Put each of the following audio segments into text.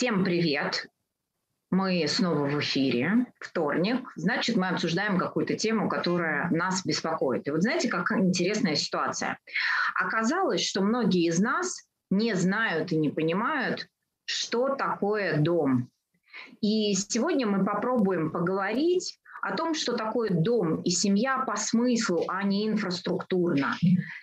Всем привет! Мы снова в эфире, вторник. Значит, мы обсуждаем какую-то тему, которая нас беспокоит. И вот знаете, как интересная ситуация. Оказалось, что многие из нас не знают и не понимают, что такое дом. И сегодня мы попробуем поговорить о том, что такое дом и семья по смыслу, а не инфраструктурно.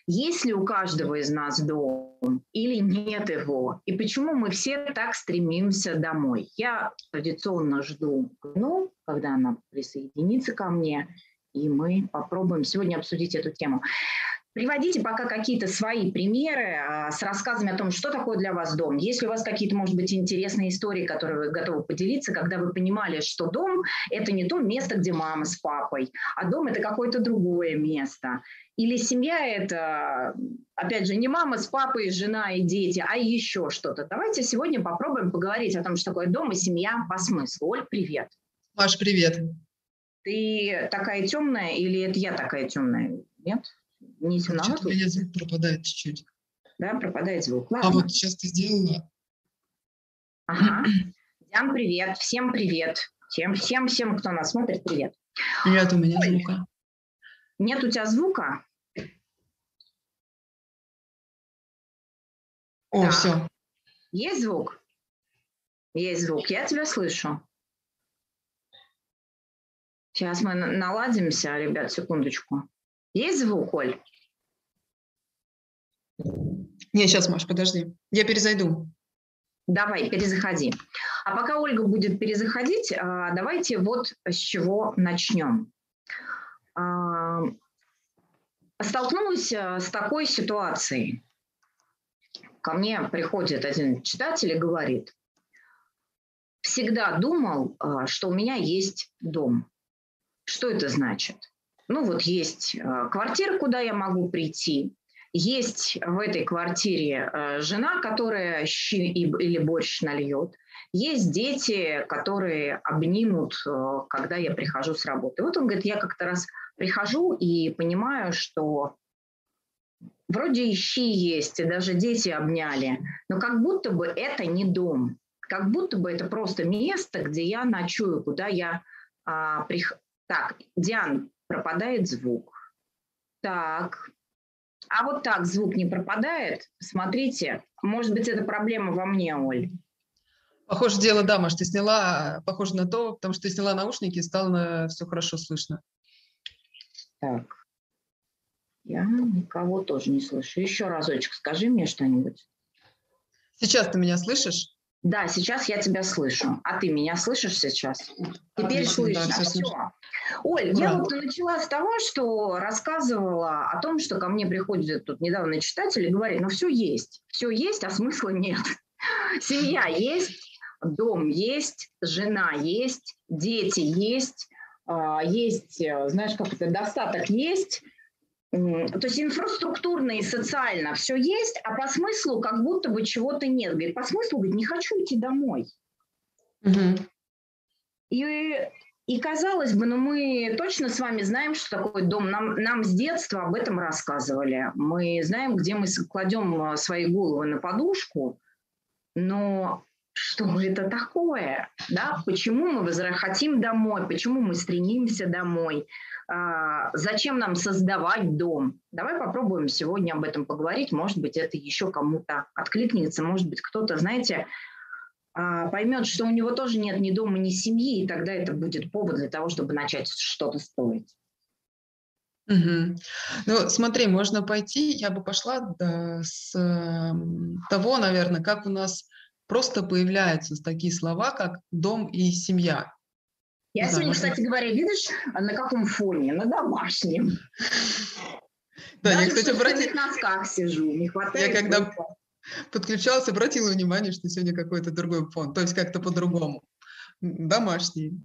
Есть ли у каждого из нас дом или нет его? И почему мы все так стремимся домой? Я традиционно жду, ну, когда она присоединится ко мне, и мы попробуем сегодня обсудить эту тему. Приводите пока какие-то свои примеры а, с рассказами о том, что такое для вас дом. Если у вас какие-то, может быть, интересные истории, которые вы готовы поделиться, когда вы понимали, что дом – это не то место, где мама с папой, а дом – это какое-то другое место. Или семья – это, опять же, не мама с папой, жена и дети, а еще что-то. Давайте сегодня попробуем поговорить о том, что такое дом и семья по смыслу. Оль, привет. Маш, привет. Ты такая темная или это я такая темная? Нет? Не темновато. У меня звук пропадает чуть-чуть. Да, пропадает звук. А Ладно. А вот сейчас ты сделала. Ага. Диан, привет. Всем привет. Всем, всем, всем, кто нас смотрит, привет. Нет у меня Ой. звука. Нет у тебя звука? О, так. все. Есть звук? Есть звук. Я тебя слышу. Сейчас мы наладимся, ребят, секундочку. Есть звук, Оль? Не, сейчас, Маш, подожди. Я перезайду. Давай, перезаходи. А пока Ольга будет перезаходить, а, давайте вот с чего начнем. А, столкнулась а, с такой ситуацией. Ко мне приходит один читатель и говорит, всегда думал, что у меня есть дом. Что это значит? Ну вот есть э, квартира, куда я могу прийти, есть в этой квартире э, жена, которая щи или борщ нальет, есть дети, которые обнимут, э, когда я прихожу с работы. Вот он говорит, я как-то раз прихожу и понимаю, что вроде и щи есть, и даже дети обняли, но как будто бы это не дом, как будто бы это просто место, где я ночую, куда я а, прих... Так, Диан, пропадает звук. Так, а вот так звук не пропадает. Смотрите, может быть, это проблема во мне, Оль. Похоже, дело, да, Маш, ты сняла, похоже на то, потому что ты сняла наушники и стало все хорошо слышно. Так, я никого тоже не слышу. Еще разочек скажи мне что-нибудь. Сейчас ты меня слышишь? Да, сейчас я тебя слышу. А ты меня слышишь сейчас? Теперь Отлично, слышно. Да, все. Оль, Ура. я вот начала с того, что рассказывала о том, что ко мне приходит тут недавно читатель и говорит, ну все есть, все есть, а смысла нет. Семья есть, дом есть, жена есть, дети есть, а, есть, э, знаешь, как это, достаток есть, то есть инфраструктурно и социально все есть, а по смыслу как будто бы чего-то нет. Говорит, по смыслу, говорит, не хочу идти домой. Угу. И, и казалось бы, ну мы точно с вами знаем, что такое дом. Нам, нам с детства об этом рассказывали. Мы знаем, где мы кладем а, свои головы на подушку, но что это такое? Да? Почему мы хотим домой? Почему мы стремимся домой? А, зачем нам создавать дом? Давай попробуем сегодня об этом поговорить. Может быть, это еще кому-то откликнется. Может быть, кто-то, знаете, а, поймет, что у него тоже нет ни дома, ни семьи, и тогда это будет повод для того, чтобы начать что-то строить. Угу. Ну, смотри, можно пойти, я бы пошла да, с того, наверное, как у нас просто появляются такие слова, как дом и семья. Я да, сегодня, кстати говоря, видишь, на каком фоне? На домашнем. Да, Даже я, кстати, обратила... в носках сижу, не хватает. Я когда подключался, обратила внимание, что сегодня какой-то другой фон, то есть как-то по-другому. Домашний.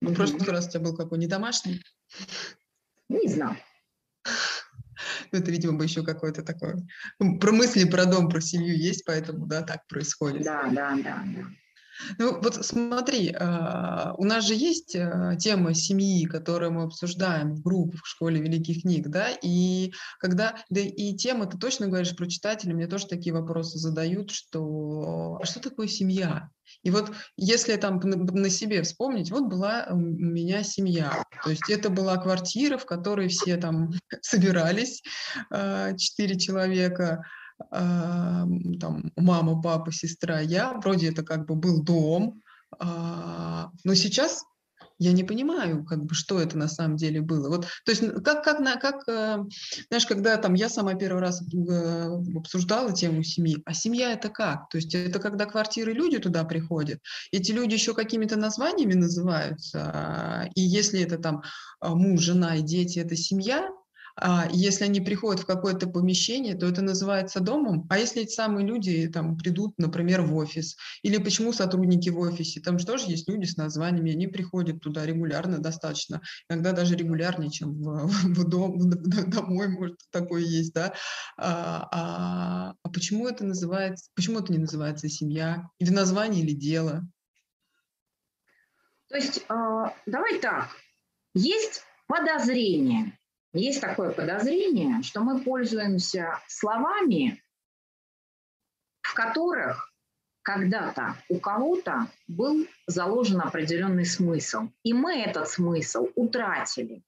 В прошлый раз у тебя был какой, не домашний? Не знаю. Ну, это, видимо, бы еще какое-то такое... Про мысли про дом, про семью есть, поэтому, да, так происходит. Да, да, да, да. Ну вот смотри, а, у нас же есть а, тема семьи, которую мы обсуждаем в группах в школе великих книг, да, и когда, да и тема, ты точно говоришь про читателей, мне тоже такие вопросы задают, что а что такое семья? И вот если там на себе вспомнить, вот была у меня семья. То есть это была квартира, в которой все там собирались, а, четыре человека, там мама, папа, сестра, я. Вроде это как бы был дом. А, но сейчас я не понимаю, как бы, что это на самом деле было. Вот, то есть, как, как, на, как э, знаешь, когда там я сама первый раз э, обсуждала тему семьи, а семья это как? То есть это когда квартиры люди туда приходят, эти люди еще какими-то названиями называются, и если это там а, муж, жена и дети, это семья, а если они приходят в какое-то помещение, то это называется домом. А если эти самые люди там придут, например, в офис, или почему сотрудники в офисе, там же тоже есть люди с названиями, они приходят туда регулярно достаточно, иногда даже регулярнее, чем в, в дом, домой, может, такое есть, да. А, а, а почему это называется, почему это не называется семья? Или название, или дело? То есть, а, давай так, есть подозрение, есть такое подозрение, что мы пользуемся словами, в которых когда-то у кого-то был заложен определенный смысл, и мы этот смысл утратили.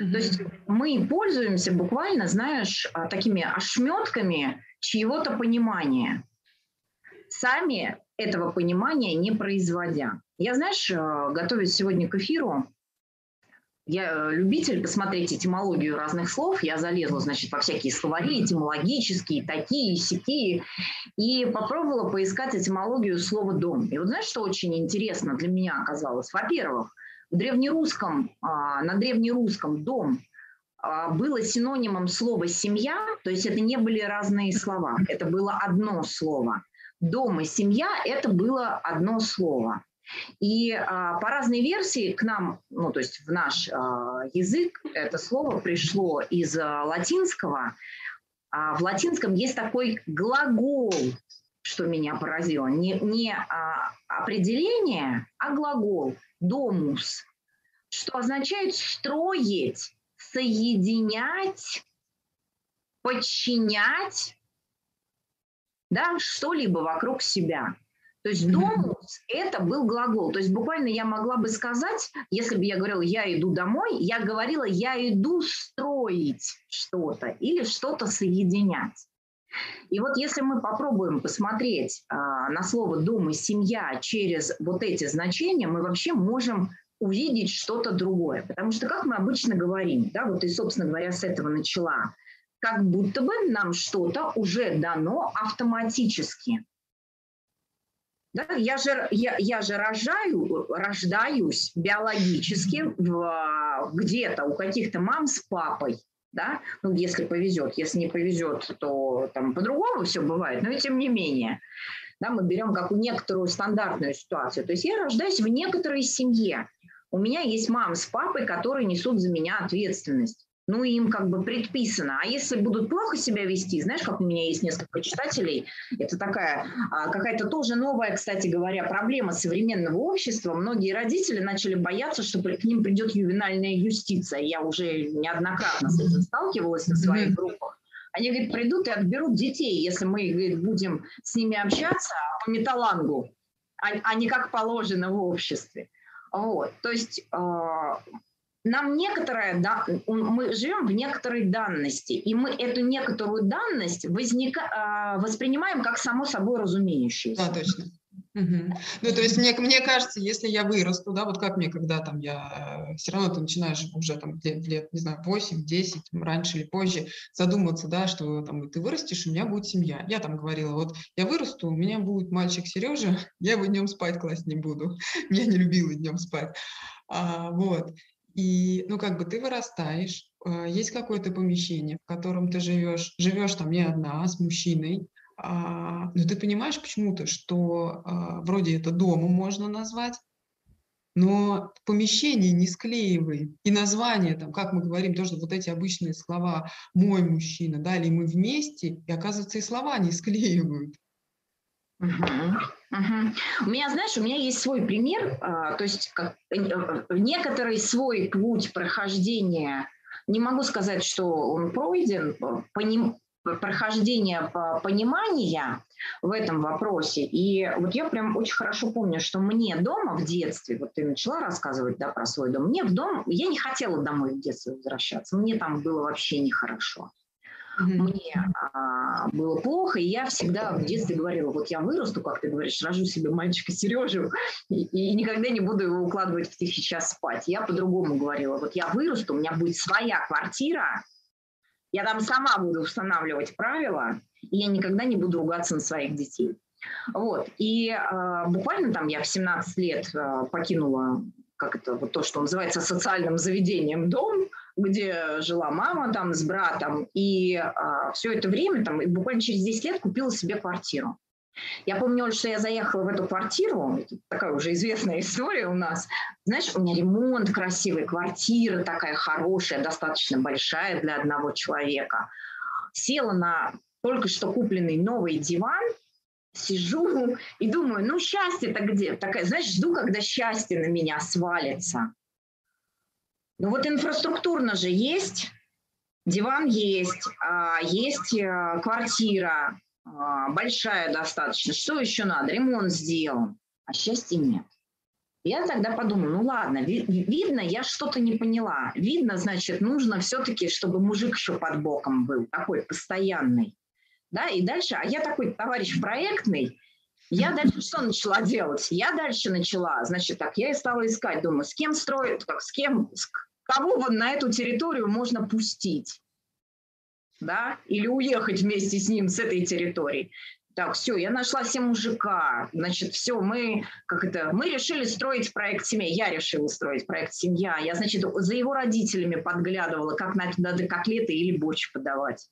Mm-hmm. То есть мы пользуемся буквально, знаешь, а, такими ошметками чьего-то понимания, сами этого понимания не производя. Я, знаешь, э, готовясь сегодня к эфиру, я э, любитель посмотреть этимологию разных слов. Я залезла, значит, во всякие словари этимологические, такие, сякие, и попробовала поискать этимологию слова «дом». И вот знаешь, что очень интересно для меня оказалось? Во-первых, в древнерусском, а, на древнерусском «дом» а, было синонимом слова «семья», то есть это не были разные слова, это было одно слово. Дом и семья – это было одно слово. И а, по разной версии к нам, ну то есть в наш а, язык это слово пришло из а, латинского. А в латинском есть такой глагол, что меня поразило, не, не а, определение, а глагол «домус», что означает «строить», «соединять», «подчинять», да, что-либо вокруг себя. То есть домус – это был глагол. То есть буквально я могла бы сказать, если бы я говорила «я иду домой», я говорила «я иду строить что-то» или что-то соединять. И вот если мы попробуем посмотреть а, на слово «дом» и «семья» через вот эти значения, мы вообще можем увидеть что-то другое. Потому что, как мы обычно говорим, да, вот и, собственно говоря, с этого начала, как будто бы нам что-то уже дано автоматически. Да, я же, я, я же рожаю, рождаюсь биологически в, где-то у каких-то мам с папой, да, ну, если повезет, если не повезет, то там по-другому все бывает, но и тем не менее, да, мы берем как некоторую стандартную ситуацию, то есть я рождаюсь в некоторой семье, у меня есть мама с папой, которые несут за меня ответственность ну, им как бы предписано. А если будут плохо себя вести, знаешь, как у меня есть несколько читателей, это такая а, какая-то тоже новая, кстати говоря, проблема современного общества. Многие родители начали бояться, что к ним придет ювенальная юстиция. Я уже неоднократно с этим сталкивалась на своих группах. Они, говорят, придут и отберут детей, если мы говорит, будем с ними общаться по металлангу, а, а не как положено в обществе. Вот. То есть а, нам некоторая, да, мы живем в некоторой данности, и мы эту некоторую данность возника, а, воспринимаем как само собой разумеющуюся. Да, точно. Угу. Ну, то есть мне, мне кажется, если я вырасту, да, вот как мне, когда там я, э, все равно ты начинаешь уже там лет, лет не знаю, 8-10, раньше или позже задумываться, да, что там ты вырастешь, у меня будет семья. Я там говорила, вот я вырасту, у меня будет мальчик Сережа, я его днем спать класть не буду. Я не любила днем спать. А, вот. И, ну, как бы ты вырастаешь, а, есть какое-то помещение, в котором ты живешь, живешь там не одна, с мужчиной, а, но ты понимаешь почему-то, что а, вроде это домом можно назвать, но помещение не склеивай. И название, там, как мы говорим, тоже вот эти обычные слова «мой мужчина», да, или «мы вместе», и оказывается, и слова не склеивают. Угу, У меня, знаешь, у меня есть свой пример, а, то есть как, э, некоторый свой путь прохождения, не могу сказать, что он пройден, по ним, прохождения понимания в этом вопросе. И вот я прям очень хорошо помню, что мне дома в детстве, вот ты начала рассказывать да, про свой дом, мне в дом, я не хотела домой в детстве возвращаться, мне там было вообще нехорошо. Мне а, было плохо, и я всегда в детстве говорила, вот я вырасту, как ты говоришь, рожу себе мальчика Сережу, и, и никогда не буду его укладывать в тихий час спать. Я по-другому говорила, вот я вырасту, у меня будет своя квартира, я там сама буду устанавливать правила, и я никогда не буду ругаться на своих детей. Вот. И э, буквально там я в 17 лет э, покинула как это, вот то, что называется социальным заведением дом, где жила мама там с братом, и э, все это время, там, буквально через 10 лет купила себе квартиру. Я помню, что я заехала в эту квартиру, такая уже известная история у нас. Знаешь, у меня ремонт красивый, квартира такая хорошая, достаточно большая для одного человека. Села на только что купленный новый диван, сижу и думаю, ну счастье-то где? Такая, знаешь, жду, когда счастье на меня свалится. Ну вот инфраструктурно же есть, диван есть, а, есть э, квартира, а, большая достаточно. Что еще надо? Ремонт сделан, а счастья нет. Я тогда подумала, ну ладно, ви- видно, я что-то не поняла. Видно, значит, нужно все-таки, чтобы мужик еще под боком был, такой постоянный. Да, и дальше, а я такой товарищ проектный, я дальше что начала делать? Я дальше начала, значит, так, я и стала искать, думаю, с кем строить, как, с кем, с кого на эту территорию можно пустить да, или уехать вместе с ним с этой территории. Так, все, я нашла себе мужика. Значит, все, мы, как это, мы решили строить проект семья. Я решила строить проект семья. Я, значит, за его родителями подглядывала, как надо котлеты или борщ подавать.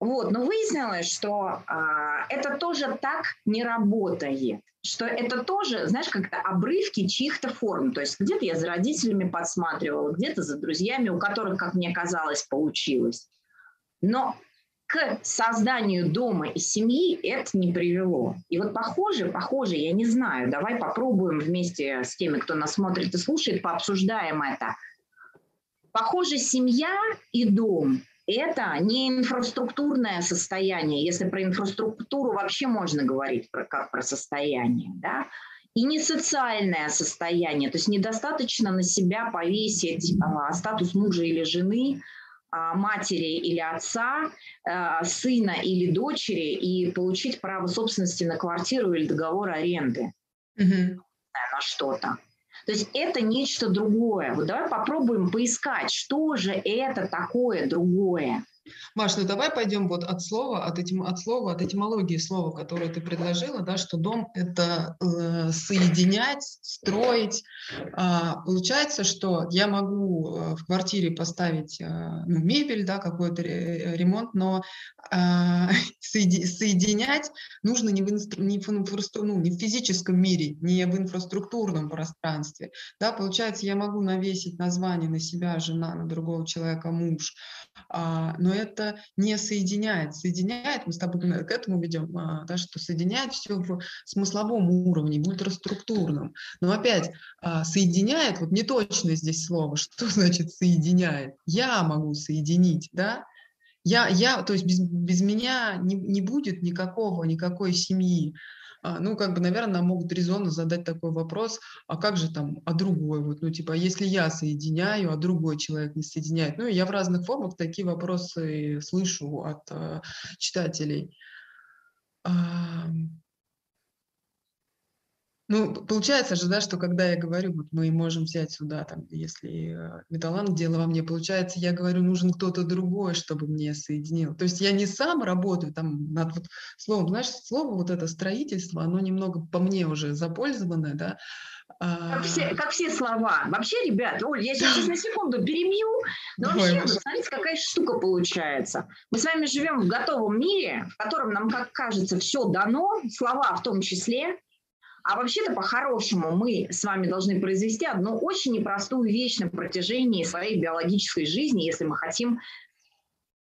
Вот, но выяснилось, что а, это тоже так не работает, что это тоже, знаешь, как-то обрывки чьих-то форм. То есть где-то я за родителями подсматривала, где-то за друзьями, у которых, как мне казалось, получилось. Но к созданию дома и семьи это не привело. И вот похоже, похоже, я не знаю, давай попробуем вместе с теми, кто нас смотрит и слушает, пообсуждаем это. Похоже, семья и дом – это не инфраструктурное состояние, если про инфраструктуру вообще можно говорить про, как про состояние, да, и не социальное состояние, то есть недостаточно на себя повесить а, статус мужа или жены – а, матери или отца, а, сына или дочери и получить право собственности на квартиру или договор аренды угу. на что-то. То есть это нечто другое. Вот давай попробуем поискать, что же это такое другое. Маш, ну давай пойдем вот от слова, от, этим, от слова, от этимологии слова, которое ты предложила, да, что дом – это э, соединять, строить. А, получается, что я могу э, в квартире поставить э, ну, мебель, да, какой-то ремонт, но э, соединять нужно не в, инстру, не, в инфраструк, ну, не в физическом мире, не в инфраструктурном пространстве. Да, получается, я могу навесить название на себя, жена, на другого человека, муж, а, но это не соединяет. Соединяет, мы с тобой к этому ведем, а, да, что соединяет все в смысловом уровне, в ультраструктурном. Но опять, а, соединяет, вот не точно здесь слово, что значит соединяет. Я могу соединить, да, я, я, то есть без, без меня не, не будет никакого, никакой семьи. А, ну, как бы, наверное, могут резонно задать такой вопрос, а как же там, а другой, вот, ну, типа, если я соединяю, а другой человек не соединяет. Ну, я в разных формах такие вопросы слышу от э, читателей. Ну, получается же, да, что когда я говорю, вот мы можем взять сюда, там, если э, металланг дело во мне, получается, я говорю, нужен кто-то другой, чтобы мне соединил. То есть я не сам работаю там над вот словом, знаешь, слово вот это строительство, оно немного по мне уже запользованное, да, как все, как все слова. Вообще, ребят, Оль, я сейчас на секунду перебью, но вообще, Ой, смотрите, какая штука получается. Мы с вами живем в готовом мире, в котором нам, как кажется, все дано, слова в том числе, а вообще-то по-хорошему мы с вами должны произвести одну очень непростую вещь на протяжении своей биологической жизни, если мы хотим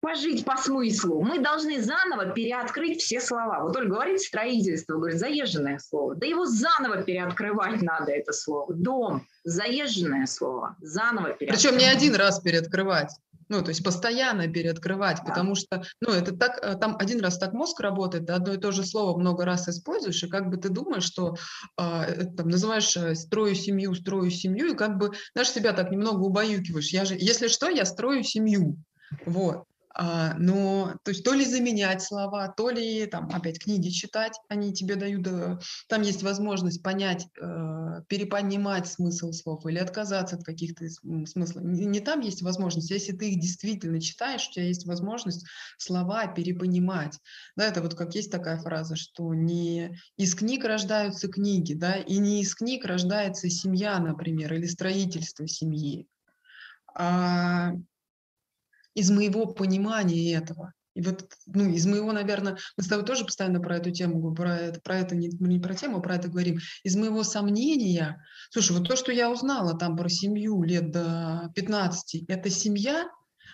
пожить по смыслу. Мы должны заново переоткрыть все слова. Вот Ольга говорит строительство, говорит заезженное слово. Да его заново переоткрывать надо, это слово. Дом, заезженное слово, заново переоткрывать. Причем не один раз переоткрывать. Ну, то есть постоянно переоткрывать, да. потому что, ну, это так, э, там один раз так мозг работает, ты одно и то же слово много раз используешь, и как бы ты думаешь, что э, там называешь э, «строю семью», «строю семью», и как бы, знаешь, себя так немного убаюкиваешь. Я же, если что, я строю семью. Вот. А, но то есть то ли заменять слова, то ли там опять книги читать, они тебе дают, э, там есть возможность понять, э, перепонимать смысл слов или отказаться от каких-то смыслов. Не, там есть возможность, если ты их действительно читаешь, у тебя есть возможность слова перепонимать. Да, это вот как есть такая фраза, что не из книг рождаются книги, да, и не из книг рождается семья, например, или строительство семьи. А из моего понимания этого. И вот, ну, из моего, наверное, мы с тобой тоже постоянно про эту тему, про это, про это не, не про тему, а про это говорим. Из моего сомнения, слушай, вот то, что я узнала там про семью лет до 15, это семья,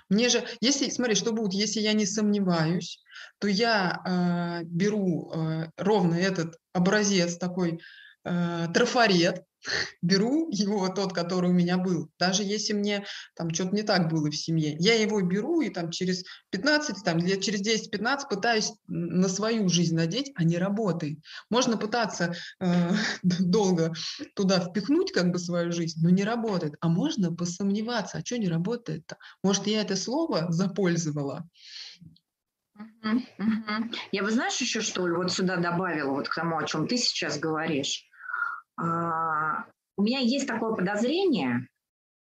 мне же, если, смотри, что будет, если я не сомневаюсь, то я э, беру э, ровно этот образец такой э, трафарет, беру его, тот, который у меня был, даже если мне там что-то не так было в семье, я его беру и там через 15, там, лет через 10-15 пытаюсь на свою жизнь надеть, а не работает. Можно пытаться э, долго туда впихнуть как бы свою жизнь, но не работает. А можно посомневаться, а что не работает-то? Может, я это слово запользовала? Я бы, знаешь, еще что ли, вот сюда добавила, вот к тому, о чем ты сейчас говоришь. А, у меня есть такое подозрение,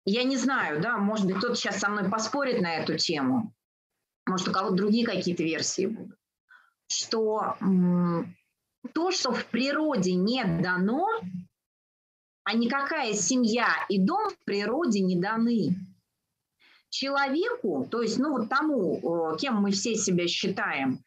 я не знаю, да, может быть, кто-то сейчас со мной поспорит на эту тему, может, у кого-то другие какие-то версии будут, что то, что в природе не дано, а никакая семья и дом в природе не даны. Человеку, то есть, ну вот тому, кем мы все себя считаем,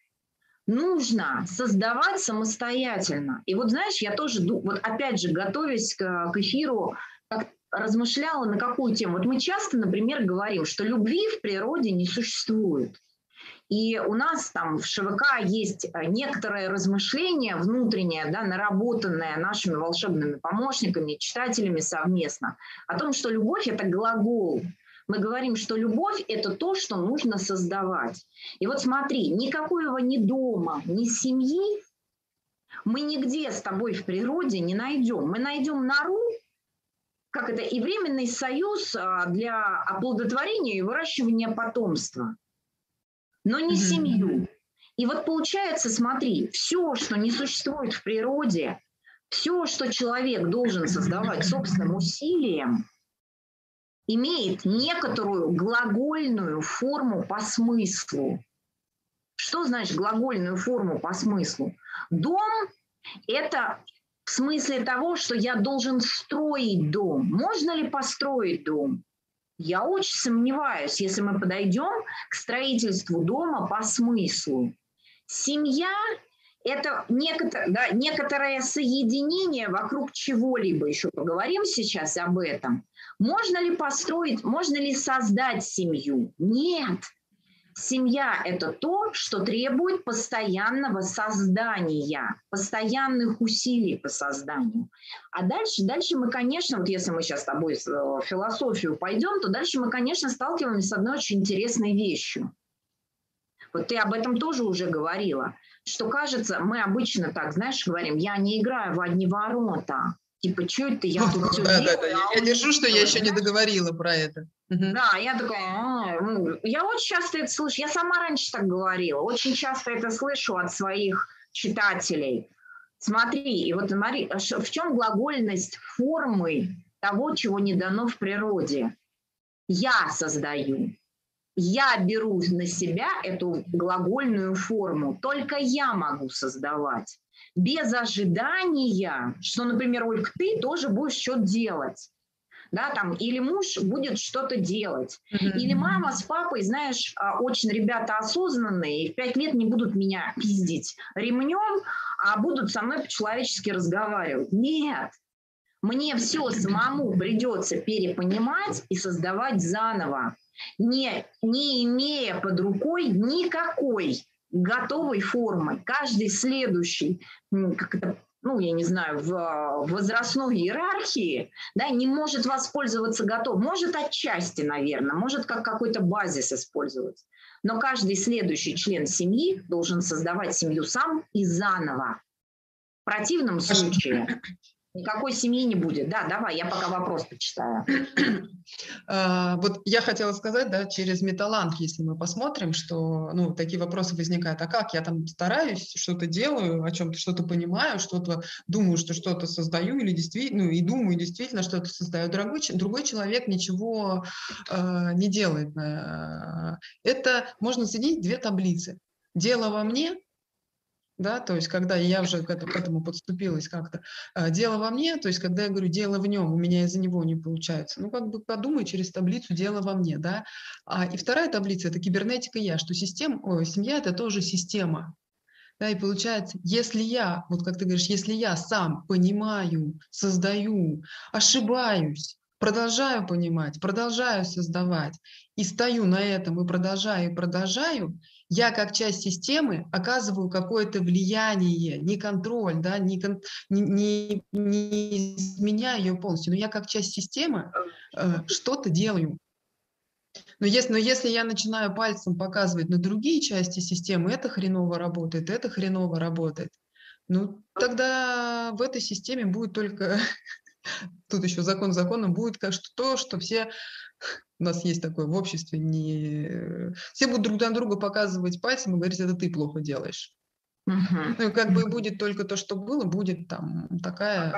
нужно создавать самостоятельно. И вот знаешь, я тоже, вот опять же, готовясь к, к эфиру, как размышляла на какую тему. Вот мы часто, например, говорим, что любви в природе не существует. И у нас там в ШВК есть э, некоторое размышление внутреннее, да, наработанное нашими волшебными помощниками, читателями совместно, о том, что любовь – это глагол, мы говорим, что любовь – это то, что нужно создавать. И вот смотри, никакого ни дома, ни семьи мы нигде с тобой в природе не найдем. Мы найдем нору, как это, и временный союз а, для оплодотворения и выращивания потомства, но не семью. И вот получается, смотри, все, что не существует в природе, все, что человек должен создавать собственным усилием – имеет некоторую глагольную форму по смыслу. Что значит глагольную форму по смыслу? Дом – это в смысле того, что я должен строить дом. Можно ли построить дом? Я очень сомневаюсь, если мы подойдем к строительству дома по смыслу. Семья – это некотор, да, некоторое соединение вокруг чего-либо. Еще поговорим сейчас об этом. Можно ли построить, можно ли создать семью? Нет. Семья – это то, что требует постоянного создания, постоянных усилий по созданию. А дальше, дальше мы, конечно, вот если мы сейчас с тобой в э, философию пойдем, то дальше мы, конечно, сталкиваемся с одной очень интересной вещью. Вот ты об этом тоже уже говорила, что кажется, мы обычно так, знаешь, говорим, я не играю в одни ворота, Типа, что это я тут все да, делаю? Да, да. Я держу, что я еще не договорила про это. Да, я такая, а, ну, я очень часто это слышу, я сама раньше так говорила, очень часто это слышу от своих читателей. Смотри, и вот смотри, а в чем глагольность формы того, чего не дано в природе? Я создаю. Я беру на себя эту глагольную форму. Только я могу создавать без ожидания, что, например, Ольга, ты тоже будешь что-то делать. Да, там, или муж будет что-то делать. Mm-hmm. Или мама с папой, знаешь, а, очень ребята осознанные, в пять лет не будут меня пиздить ремнем, а будут со мной по-человечески разговаривать. Нет, мне все самому придется перепонимать и создавать заново, не, не имея под рукой никакой готовой формы. Каждый следующий как это, ну, я не знаю, в возрастной иерархии, да, не может воспользоваться готов, может отчасти, наверное, может как какой-то базис использовать. Но каждый следующий член семьи должен создавать семью сам и заново. В противном случае Никакой семьи не будет. Да, давай, я пока вопрос почитаю. А, вот я хотела сказать, да, через металланг, если мы посмотрим, что, ну, такие вопросы возникают, а как я там стараюсь, что-то делаю, о чем-то что-то понимаю, что-то думаю, что что-то создаю или действительно, ну, и думаю, действительно что-то создаю. Другой, другой человек ничего э, не делает. Э, это можно соединить две таблицы. Дело во мне да, то есть когда я уже к этому, подступилась как-то, а, дело во мне, то есть когда я говорю дело в нем, у меня из-за него не получается, ну как бы подумай через таблицу дело во мне, да, а, и вторая таблица – это кибернетика я, что система, о, семья – это тоже система, да, и получается, если я, вот как ты говоришь, если я сам понимаю, создаю, ошибаюсь, продолжаю понимать, продолжаю создавать, и стою на этом, и продолжаю, и продолжаю, я как часть системы оказываю какое-то влияние, не контроль, да, не, не, не, не изменяю ее полностью, но я как часть системы э, что-то делаю. Но если, но если я начинаю пальцем показывать на другие части системы, это хреново работает, это хреново работает, ну тогда в этой системе будет только, тут еще закон законом, будет как что то, что все у нас есть такое в обществе, не... все будут друг на друга показывать пальцем и говорить, это ты плохо делаешь. Угу. Ну, и как бы будет только то, что было, будет там такая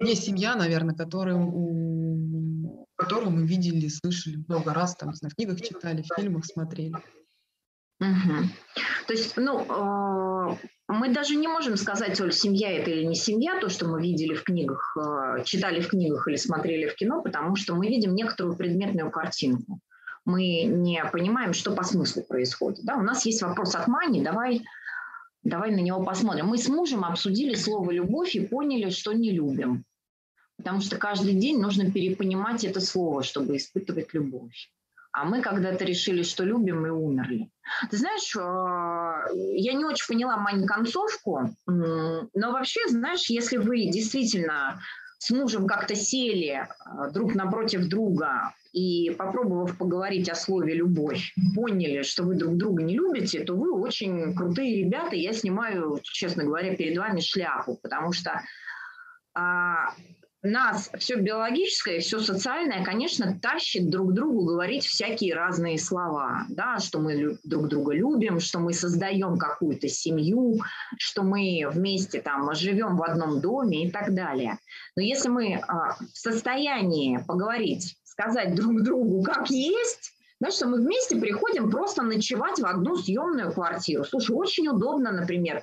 не семья, наверное, которую, которую мы видели, слышали много раз, там, в книгах читали, в фильмах смотрели. Угу. То есть, ну, э, мы даже не можем сказать, Оль, семья это или не семья, то, что мы видели в книгах, э, читали в книгах или смотрели в кино, потому что мы видим некоторую предметную картинку. Мы не понимаем, что по смыслу происходит. Да? У нас есть вопрос от Мани, давай, давай на него посмотрим. Мы с мужем обсудили слово «любовь» и поняли, что не любим. Потому что каждый день нужно перепонимать это слово, чтобы испытывать любовь а мы когда-то решили, что любим и умерли. Ты знаешь, а, я не очень поняла Мань концовку, но вообще, знаешь, если вы действительно с мужем как-то сели а, друг напротив друга и, попробовав поговорить о слове «любовь», поняли, что вы друг друга не любите, то вы очень крутые ребята. Я снимаю, честно говоря, перед вами шляпу, потому что а, нас все биологическое, все социальное, конечно, тащит друг другу говорить всякие разные слова, да, что мы друг друга любим, что мы создаем какую-то семью, что мы вместе там живем в одном доме и так далее. Но если мы а, в состоянии поговорить, сказать друг другу, как есть, да, что мы вместе приходим просто ночевать в одну съемную квартиру. Слушай, очень удобно, например,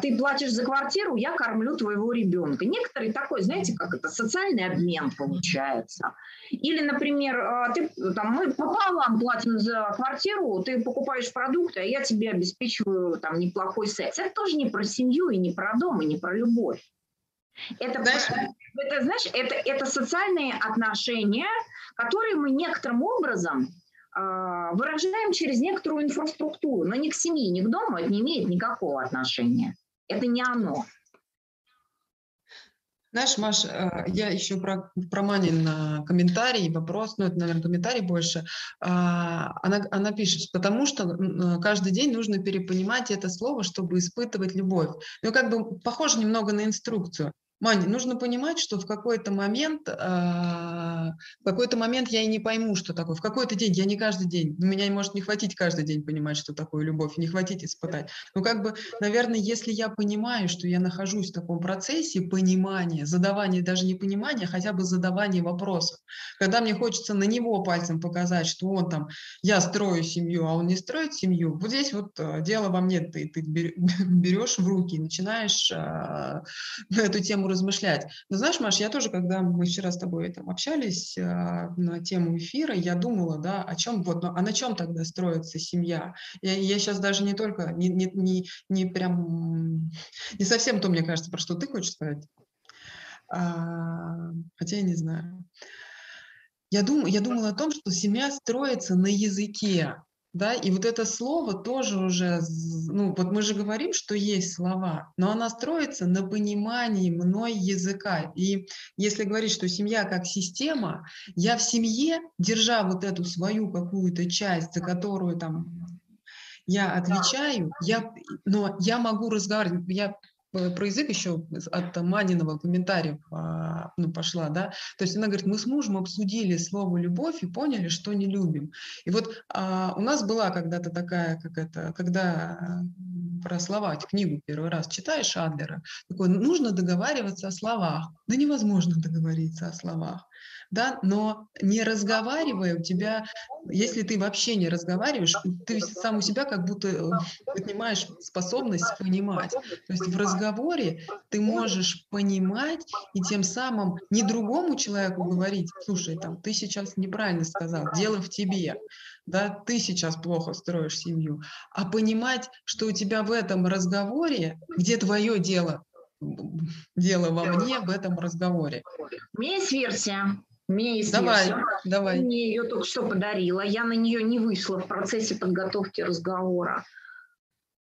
ты платишь за квартиру, я кормлю твоего ребенка. Некоторые такой, знаете, как это, социальный обмен получается. Или, например, а, ты, там, мы пополам платим за квартиру, ты покупаешь продукты, а я тебе обеспечиваю там неплохой секс. Это тоже не про семью и не про дом, и не про любовь. Это, знаешь, это, знаешь, это, это социальные отношения, которые мы некоторым образом а, выражаем через некоторую инфраструктуру, но не к семье, не к дому, это не имеет никакого отношения. Это не оно. Знаешь, Маш, э, я еще про, про Манин комментарий, вопрос, ну, это, наверное, комментарий больше. А, она, она пишет, потому что каждый день нужно перепонимать это слово, чтобы испытывать любовь. Ну, как бы похоже немного на инструкцию. Маня, нужно понимать, что в какой-то момент, э, в какой-то момент я и не пойму, что такое. В какой-то день, я не каждый день, меня может не хватить каждый день понимать, что такое любовь, не хватить испытать. Но как бы, наверное, если я понимаю, что я нахожусь в таком процессе понимания, задавания, даже не понимания, а хотя бы задавания вопросов, когда мне хочется на него пальцем показать, что он там, я строю семью, а он не строит семью, вот здесь вот э, дело во мне, ты, ты берешь в руки начинаешь эту тему размышлять. Но знаешь, Маш, я тоже, когда мы вчера с тобой там общались э, на тему эфира, я думала, да, о чем вот, ну, а на чем тогда строится семья? Я, я сейчас даже не только, не, не, не, не прям, не совсем то, мне кажется, про что ты хочешь сказать. А, хотя я не знаю. Я, дум, я думала о том, что семья строится на языке, да, и вот это слово тоже уже, ну, вот мы же говорим, что есть слова, но она строится на понимании мной языка. И если говорить, что семья как система, я в семье, держа вот эту свою какую-то часть, за которую там я отвечаю, я, но я могу разговаривать, я про язык еще от Маниного комментариев а, ну, пошла, да, то есть она говорит, мы с мужем обсудили слово «любовь» и поняли, что не любим. И вот а, у нас была когда-то такая, как это, когда про слова, книгу первый раз читаешь Адлера, такое, нужно договариваться о словах. Да невозможно договориться о словах да, но не разговаривая, у тебя, если ты вообще не разговариваешь, ты сам у себя как будто э, поднимаешь способность понимать. То есть в разговоре ты можешь понимать и тем самым не другому человеку говорить, слушай, там, ты сейчас неправильно сказал, дело в тебе, да, ты сейчас плохо строишь семью, а понимать, что у тебя в этом разговоре, где твое дело, дело во мне в этом разговоре. У меня есть версия. У меня есть давай, версия. Давай. Мне ее только что подарила. Я на нее не вышла в процессе подготовки разговора.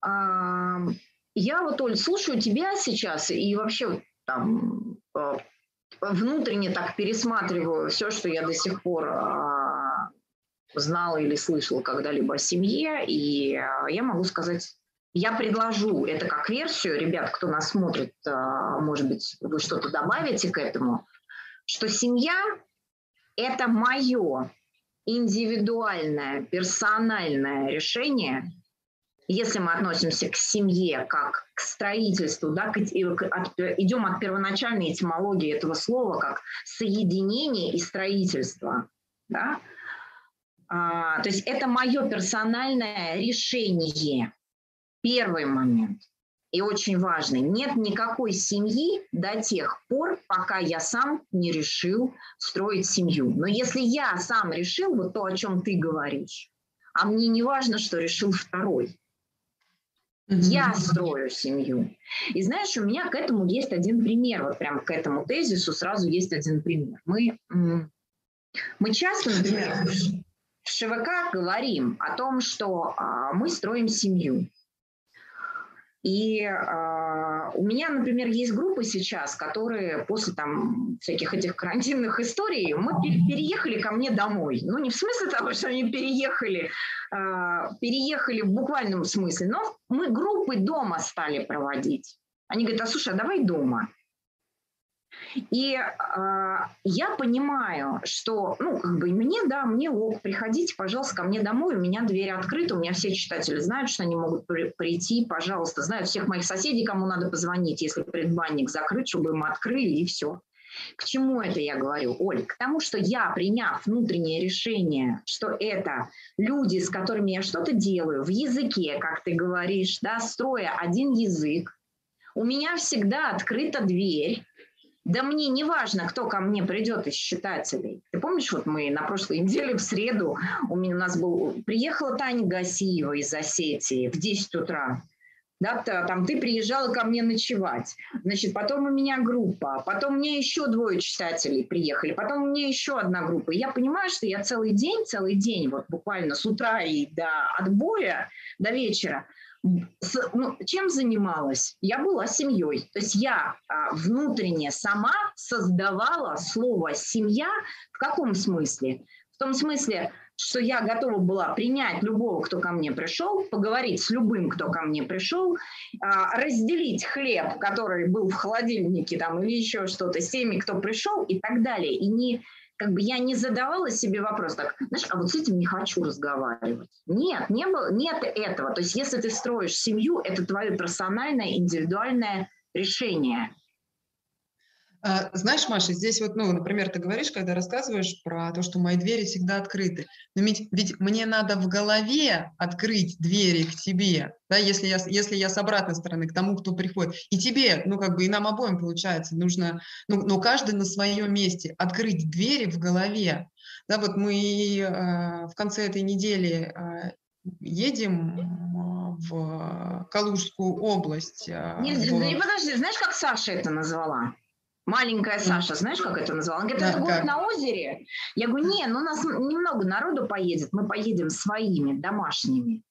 Я вот, Оль, слушаю тебя сейчас и вообще там э, внутренне так пересматриваю все, что я до сих пор а, знала или слышала когда-либо о семье, и а, я могу сказать, я предложу это как версию, ребят, кто нас смотрит, а, может быть, вы что-то добавите к этому, что семья это мое индивидуальное, персональное решение, если мы относимся к семье как к строительству, да, к, от, идем от первоначальной этимологии этого слова как соединение и строительство, да, а, то есть это мое персональное решение. Первый момент и очень важный. Нет никакой семьи до тех пор, пока я сам не решил строить семью. Но если я сам решил вот то, о чем ты говоришь, а мне не важно, что решил второй, я строю семью. И знаешь, у меня к этому есть один пример, вот прям к этому тезису сразу есть один пример. Мы, мы часто, например, в ШВК говорим о том, что а, мы строим семью. И э, у меня, например, есть группы сейчас, которые после там всяких этих карантинных историй мы переехали ко мне домой. Ну, не в смысле того, что они переехали, э, переехали в буквальном смысле, но мы группы дома стали проводить. Они говорят, а слушай, а давай дома. И э, я понимаю, что, ну, как бы мне, да, мне ок, приходите, пожалуйста, ко мне домой, у меня дверь открыта, у меня все читатели знают, что они могут при, прийти, пожалуйста, знают всех моих соседей, кому надо позвонить, если предбанник закрыт, чтобы им открыли, и все. К чему это я говорю, Оль? К тому, что я, приняв внутреннее решение, что это люди, с которыми я что-то делаю в языке, как ты говоришь, да, строя один язык, у меня всегда открыта дверь, да мне не важно, кто ко мне придет из читателей. Ты помнишь, вот мы на прошлой неделе в среду у, меня, у нас был... Приехала Таня Гасиева из Осетии в 10 утра. Да, там ты приезжала ко мне ночевать. Значит, потом у меня группа, потом мне еще двое читателей приехали, потом меня еще одна группа. Я понимаю, что я целый день, целый день, вот буквально с утра и до отбоя, до вечера, ну, чем занималась? Я была семьей. То есть я а, внутренне сама создавала слово «семья» в каком смысле? В том смысле, что я готова была принять любого, кто ко мне пришел, поговорить с любым, кто ко мне пришел, а, разделить хлеб, который был в холодильнике там, или еще что-то, с теми, кто пришел и так далее. И не как бы я не задавала себе вопрос так, знаешь, а вот с этим не хочу разговаривать. Нет, не было, нет этого. То есть если ты строишь семью, это твое персональное, индивидуальное решение. А, знаешь, Маша, здесь вот, ну, например, ты говоришь, когда рассказываешь про то, что мои двери всегда открыты. Но ведь, ведь мне надо в голове открыть двери к тебе, да, если я, если я с обратной стороны, к тому, кто приходит. И тебе, ну, как бы, и нам обоим, получается, нужно, ну, но каждый на своем месте открыть двери в голове. Да, вот мы э, в конце этой недели э, едем в Калужскую область. Э, не, в... не подожди, знаешь, как Саша это назвала? Маленькая Саша, знаешь, как это назвала? Она говорит, да, это будет на озере. Я говорю, не, ну у нас немного народу поедет, мы поедем своими, домашними.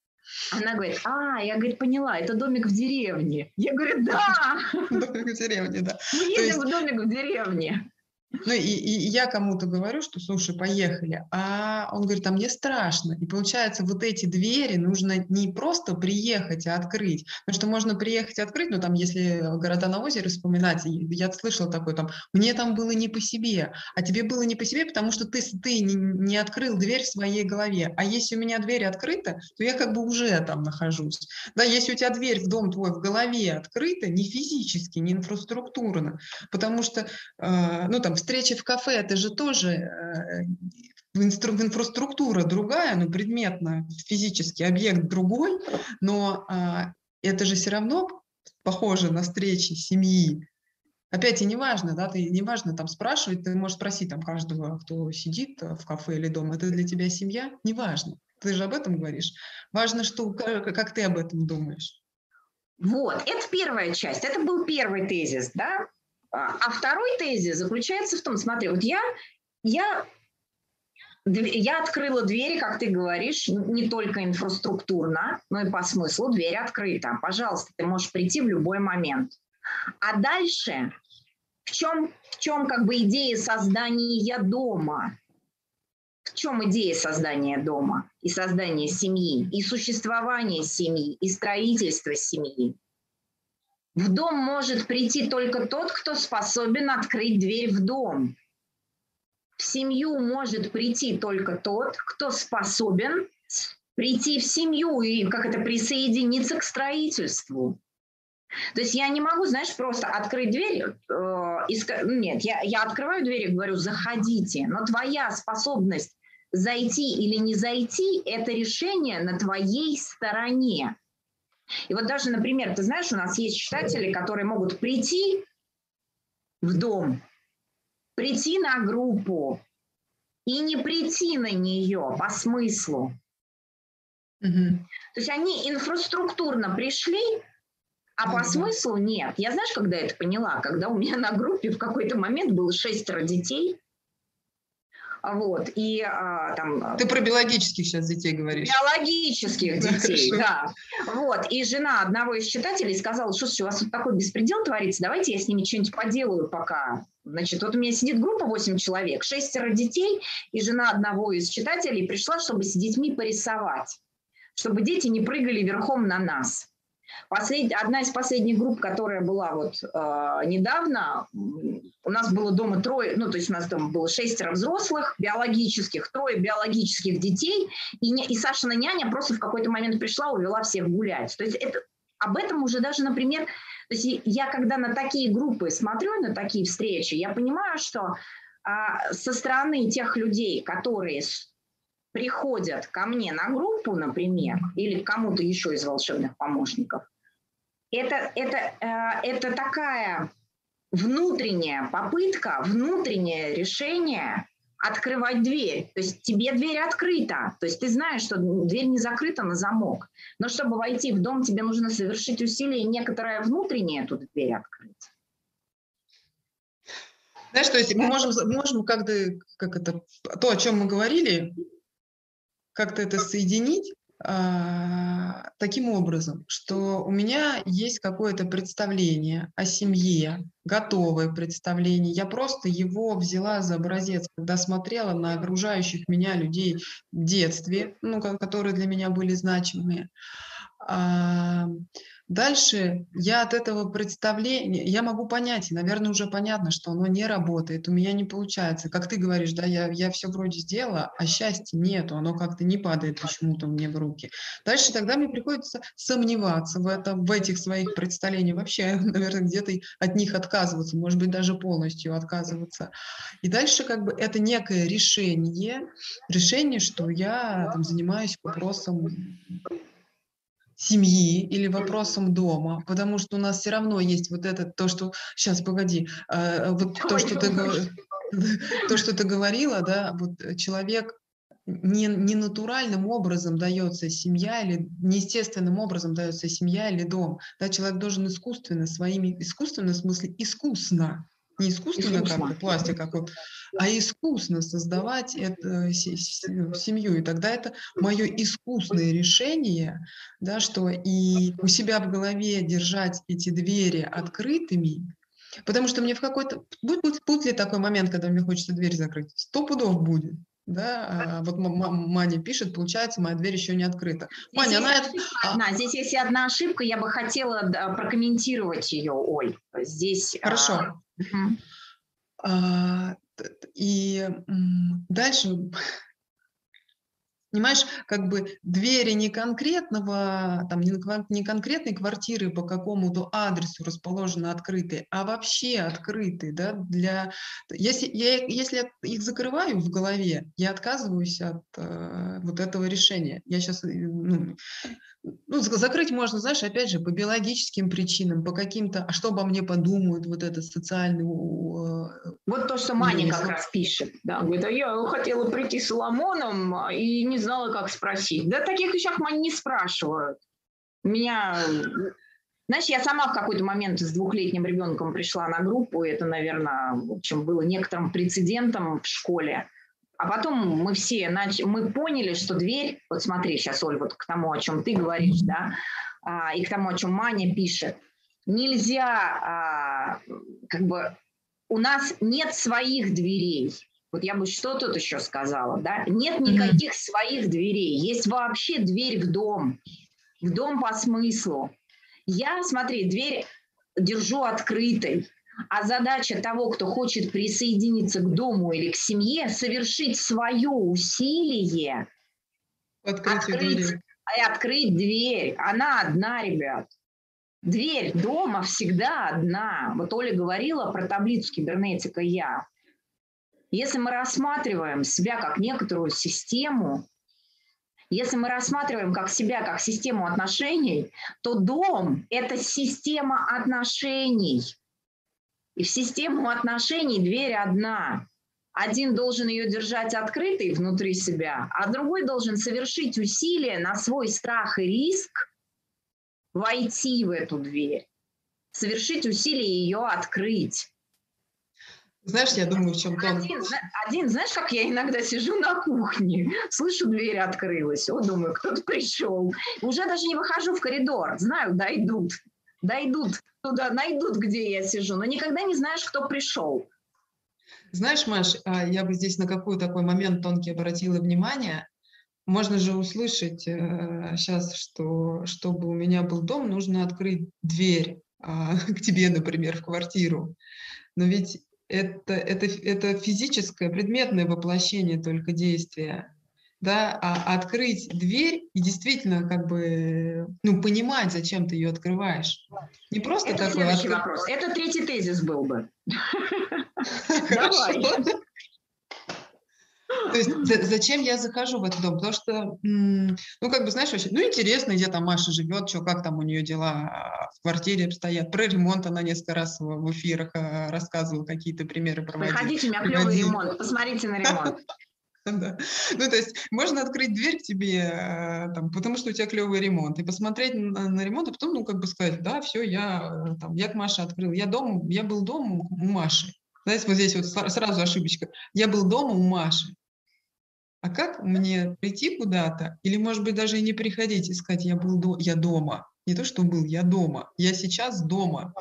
Она говорит, а, я, говорит, поняла, это домик в деревне. Я говорю, да. Домик в деревне, да. Мы едем в домик в деревне. Ну и, и я кому-то говорю, что слушай, поехали, а он говорит, а мне страшно. И получается, вот эти двери нужно не просто приехать, а открыть. Потому что можно приехать и открыть, но там, если города на озере вспоминать, я слышала такое там, мне там было не по себе, а тебе было не по себе, потому что ты, ты не, не открыл дверь в своей голове. А если у меня дверь открыта, то я как бы уже там нахожусь. Да, если у тебя дверь в дом твой в голове открыта, не физически, не инфраструктурно, потому что, э, ну там, встреча в кафе, это же тоже э, инфраструктура другая, ну, предметно, физический объект другой, но а, это же все равно похоже на встречи семьи. Опять и неважно, да, ты не важно там спрашивать, ты можешь спросить там каждого, кто сидит в кафе или дома, это для тебя семья? Неважно. Ты же об этом говоришь. Важно, что, как ты об этом думаешь. Вот, это первая часть, это был первый тезис, да, а, второй тезис заключается в том, смотри, вот я, я, я открыла двери, как ты говоришь, не только инфраструктурно, но и по смыслу дверь открыта. Пожалуйста, ты можешь прийти в любой момент. А дальше в чем, в чем как бы идея создания дома? В чем идея создания дома и создания семьи, и существования семьи, и строительства семьи? В дом может прийти только тот, кто способен открыть дверь в дом. В семью может прийти только тот, кто способен прийти в семью и как это присоединиться к строительству. То есть я не могу, знаешь, просто открыть дверь, э, и нет, я, я открываю дверь и говорю, заходите, но твоя способность зайти или не зайти – это решение на твоей стороне. И вот даже, например, ты знаешь, у нас есть читатели, которые могут прийти в дом, прийти на группу и не прийти на нее по смыслу. Угу. То есть они инфраструктурно пришли, а по смыслу нет. Я знаешь, когда это поняла? Когда у меня на группе в какой-то момент было шестеро детей, вот, и а, там... Ты про биологических сейчас детей говоришь. Биологических детей, да. Вот, и жена одного из читателей сказала, что у вас тут такой беспредел творится, давайте я с ними что-нибудь поделаю пока. Значит, вот у меня сидит группа 8 человек, шестеро детей, и жена одного из читателей пришла, чтобы с детьми порисовать, чтобы дети не прыгали верхом на нас. Послед... Одна из последних групп, которая была вот э, недавно, у нас было дома трое, ну, то есть у нас дома было шестеро взрослых, биологических, трое биологических детей, и, не, и Сашина няня просто в какой-то момент пришла, увела всех гулять. То есть это, об этом уже даже, например, то есть я когда на такие группы смотрю, на такие встречи, я понимаю, что а, со стороны тех людей, которые приходят ко мне на группу, например, или кому-то еще из волшебных помощников, это, это, э, это такая внутренняя попытка, внутреннее решение открывать дверь. То есть тебе дверь открыта. То есть ты знаешь, что дверь не закрыта на замок. Но чтобы войти в дом, тебе нужно совершить усилие некоторое внутреннее эту дверь открыть. Знаешь, то есть мы можем, можем как-то, как это, то, о чем мы говорили, как-то это соединить таким образом, что у меня есть какое-то представление о семье, готовое представление. Я просто его взяла за образец, когда смотрела на окружающих меня людей в детстве, ну, которые для меня были значимые. Дальше я от этого представления, я могу понять, и, наверное, уже понятно, что оно не работает, у меня не получается. Как ты говоришь, да, я, я все вроде сделала, а счастья нету, оно как-то не падает почему-то мне в руки. Дальше тогда мне приходится сомневаться в, этом, в этих своих представлениях, вообще, наверное, где-то от них отказываться, может быть, даже полностью отказываться. И дальше как бы это некое решение, решение, что я там, занимаюсь вопросом семьи или вопросом дома, потому что у нас все равно есть вот это, то, что... Сейчас, погоди. Э, вот то, что ты, то, что ты говорила, да, вот человек не, не натуральным образом дается семья или неестественным образом дается семья или дом. Да, человек должен искусственно, своими, искусственно в смысле искусно Не искусственно, искусственно. как пластик, как вот, а искусно создавать это, семью. И тогда это мое искусное решение, да, что и у себя в голове держать эти двери открытыми, потому что мне в какой-то... Будет, будет, будет ли такой момент, когда мне хочется дверь закрыть? Сто пудов будет. Да, а вот Маня пишет, получается, моя дверь еще не открыта. Здесь Маня, она... Одна, здесь есть одна ошибка, я бы хотела прокомментировать ее, Оль. Здесь... А, Хорошо. А, и дальше Понимаешь, как бы двери не конкретного, там, не конкретной квартиры по какому-то адресу расположены открытые, а вообще открытые, да, для... Если я, если я их закрываю в голове, я отказываюсь от э, вот этого решения. Я сейчас, э, ну, ну, закрыть можно, знаешь, опять же, по биологическим причинам, по каким-то, а что обо мне подумают, вот этот социальный... Вот то, что Маня как раз пишет, да, говорит, а я хотела прийти с Соломоном а, и не знала, как спросить. Да таких вещах не спрашивают. Меня... Знаешь, я сама в какой-то момент с двухлетним ребенком пришла на группу, и это, наверное, в общем, было некоторым прецедентом в школе. А потом мы все нач... мы поняли, что дверь, вот смотри сейчас, Оль, вот к тому, о чем ты говоришь, да, а, и к тому, о чем Маня пишет, нельзя, а, как бы, у нас нет своих дверей. Вот я бы что тут еще сказала, да? Нет никаких mm-hmm. своих дверей. Есть вообще дверь в дом, в дом по смыслу. Я, смотри, дверь держу открытой. А задача того, кто хочет присоединиться к дому или к семье, совершить свое усилие, открыть, и открыть дверь. Она одна, ребят. Дверь дома всегда одна. Вот Оля говорила про таблицу кибернетика «Я». Если мы рассматриваем себя как некоторую систему, если мы рассматриваем как себя как систему отношений, то дом – это система отношений – и в систему отношений дверь одна. Один должен ее держать открытой внутри себя, а другой должен совершить усилия на свой страх и риск войти в эту дверь, совершить усилие ее открыть. Знаешь, я думаю, в чем то один, один, знаешь, как я иногда сижу на кухне, слышу, дверь открылась, о, думаю, кто-то пришел. Уже даже не выхожу в коридор, знаю, дойдут, дойдут туда найдут, где я сижу, но никогда не знаешь, кто пришел. Знаешь, Маш, а, я бы здесь на какой такой момент тонкий обратила внимание. Можно же услышать э, сейчас, что чтобы у меня был дом, нужно открыть дверь э, к тебе, например, в квартиру. Но ведь это, это, это физическое, предметное воплощение только действия да, а открыть дверь и действительно как бы, ну, понимать, зачем ты ее открываешь. Не просто Это такой... Следующий откры... вопрос. Это третий тезис был бы. Давай. То есть зачем я захожу в этот дом? Потому что, ну, как бы, знаешь, вообще, ну, интересно, где там Маша живет, что, как там у нее дела в квартире обстоят. Про ремонт она несколько раз в эфирах а, рассказывала, какие-то примеры проводила. Приходите, у меня клевый ремонт, посмотрите на ремонт. Да. Ну, то есть можно открыть дверь к тебе, э, там, потому что у тебя клевый ремонт, и посмотреть на, на ремонт, и потом, ну, как бы сказать, да, все, я, э, там, я к Маше открыл, я, дом, я был дома у Маши. Знаете, вот здесь вот сразу ошибочка. Я был дома у Маши. А как мне прийти куда-то, или, может быть, даже и не приходить и сказать, я был до, я дома. Не то, что был, я дома. Я сейчас дома.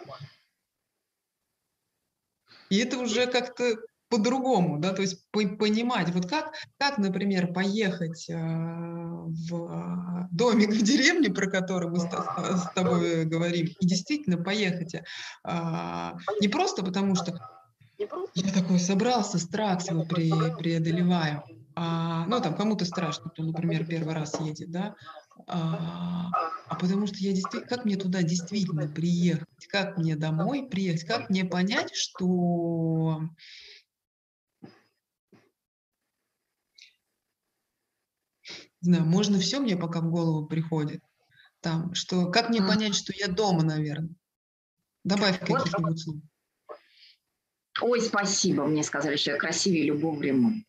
И это уже как-то по-другому, да, то есть понимать, вот как, как, например, поехать э, в домик в деревне, про который мы с, тобой говорим, и действительно поехать, э, не просто потому, что я такой собрался, страх свой пре, преодолеваю, а, ну, там, кому-то страшно, кто, например, первый раз едет, да, а, а потому что я действительно, как мне туда действительно приехать, как мне домой приехать, как мне понять, что знаю, можно все мне пока в голову приходит. Там, что, как мне понять, что я дома, наверное? Добавь каких-нибудь слов. Ой, спасибо, мне сказали, что я красивее любого времени.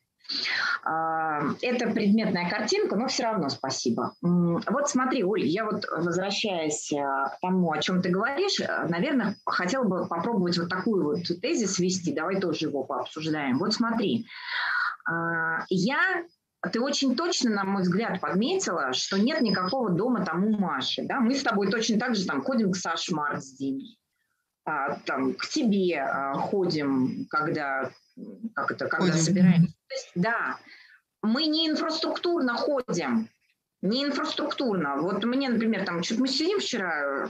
А, это предметная картинка, но все равно спасибо. Вот смотри, Оль, я вот возвращаясь э, к тому, о чем ты говоришь, э, наверное, хотела бы попробовать вот такую вот тезис вести. Давай тоже его пообсуждаем. Вот смотри, а, я ты очень точно, на мой взгляд, подметила, что нет никакого дома там у Маши. Да? Мы с тобой точно так же там ходим к Саше Марсдин, а, там, к тебе а, ходим, когда, как это, когда ходим. собираемся. есть, да, мы не инфраструктурно ходим, не инфраструктурно. Вот мне, например, там, что-то мы сидим вчера,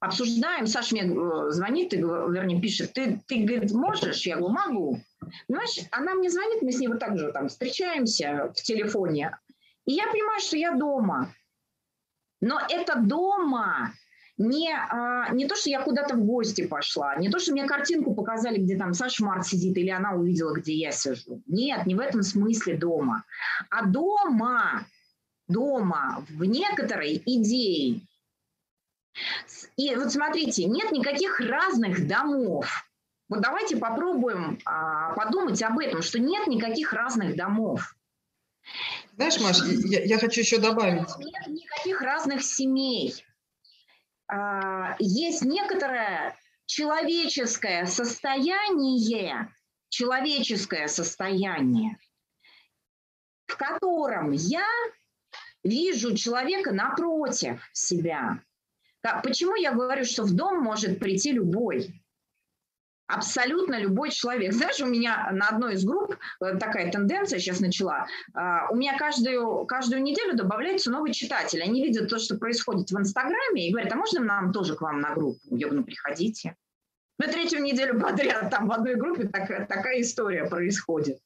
обсуждаем, Саша мне э, звонит, и, вернее, пишет, ты, ты, говорит, можешь? Я говорю, могу. Понимаешь, она мне звонит, мы с ней вот так же там встречаемся в телефоне, и я понимаю, что я дома. Но это дома не, а, не то, что я куда-то в гости пошла, не то, что мне картинку показали, где там Саша Март сидит, или она увидела, где я сижу. Нет, не в этом смысле дома. А дома, дома в некоторой идее. И вот смотрите, нет никаких разных домов. Вот давайте попробуем а, подумать об этом, что нет никаких разных домов. Знаешь, Маш, я, я хочу еще добавить. Нет никаких разных семей. А, есть некоторое человеческое состояние, человеческое состояние, в котором я вижу человека напротив себя. Почему я говорю, что в дом может прийти любой? Абсолютно любой человек. Знаешь, у меня на одной из групп э, такая тенденция сейчас начала. А, у меня каждую, каждую неделю добавляется новый читатель. Они видят то, что происходит в Инстаграме, и говорят, а можно нам тоже к вам на группу? Я говорю, ну приходите. На третью неделю подряд там в одной группе так, такая история происходит.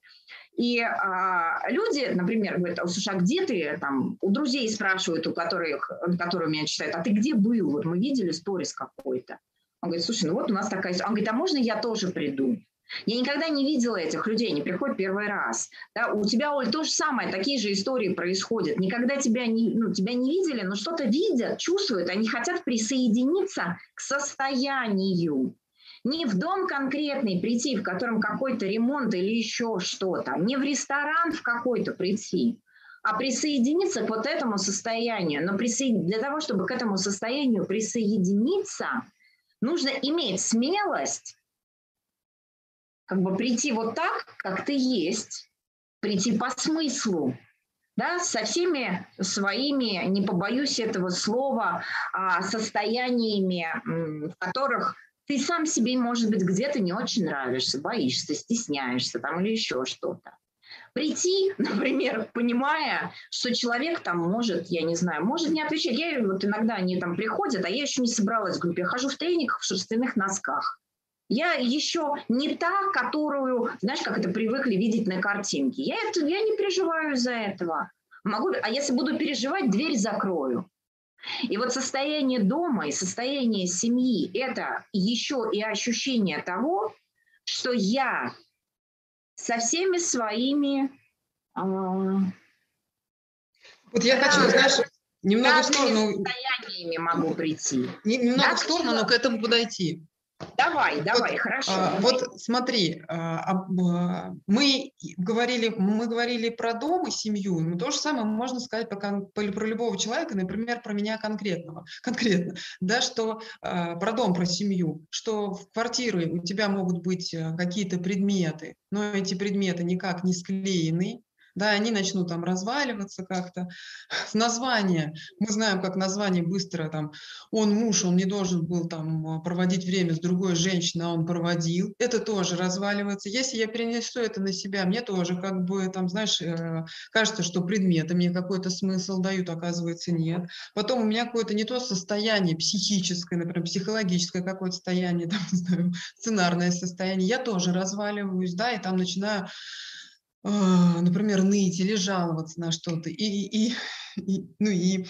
И а, люди, например, говорят, слушай, а где ты? Там, у друзей спрашивают, у которых, которые меня читают, а ты где был? Вот мы видели сторис какой-то. Он говорит, слушай, ну вот у нас такая... Он говорит, а можно я тоже приду? Я никогда не видела этих людей, они приходят первый раз. Да, у тебя, Оль, то же самое, такие же истории происходят. Никогда тебя не, ну, тебя не видели, но что-то видят, чувствуют, они хотят присоединиться к состоянию. Не в дом конкретный прийти, в котором какой-то ремонт или еще что-то, не в ресторан в какой-то прийти, а присоединиться к вот этому состоянию. Но присоедин... для того, чтобы к этому состоянию присоединиться – нужно иметь смелость как бы прийти вот так, как ты есть, прийти по смыслу, да, со всеми своими, не побоюсь этого слова, а, состояниями, в которых ты сам себе, может быть, где-то не очень нравишься, боишься, стесняешься там или еще что-то прийти, например, понимая, что человек там может, я не знаю, может не отвечать. Я вот иногда они там приходят, а я еще не собралась в группе. Я хожу в трениках, в шерстяных носках. Я еще не та, которую, знаешь, как это привыкли видеть на картинке. Я, это, я не переживаю из-за этого. Могу, а если буду переживать, дверь закрою. И вот состояние дома и состояние семьи – это еще и ощущение того, что я со всеми своими... Э, вот я хочу, знаешь, немного в сторону... состояниями могу прийти. Немного да, в сторону, но к этому подойти. Давай, давай, вот, хорошо. А, вот смотри, а, а, мы говорили, мы говорили про дом и семью, но то же самое можно сказать про, про любого человека, например, про меня конкретного, конкретно, да, что а, про дом, про семью, что в квартире у тебя могут быть э, какие-то предметы, но эти предметы никак не склеены, да, они начнут там разваливаться как-то. Название, мы знаем, как название быстро там, он муж, он не должен был там а, проводить время с другой женщиной, а он проводил, это тоже разваливается. Если я перенесу это на себя, мне тоже как бы там, знаешь, э, кажется, что предметы мне какой-то смысл дают, оказывается, нет. Потом у меня какое-то не то состояние психическое, например, психологическое какое-то состояние, там, не знаю, сценарное состояние, я тоже разваливаюсь, да, и там начинаю например, ныть или жаловаться на что-то. И, и, и, ну и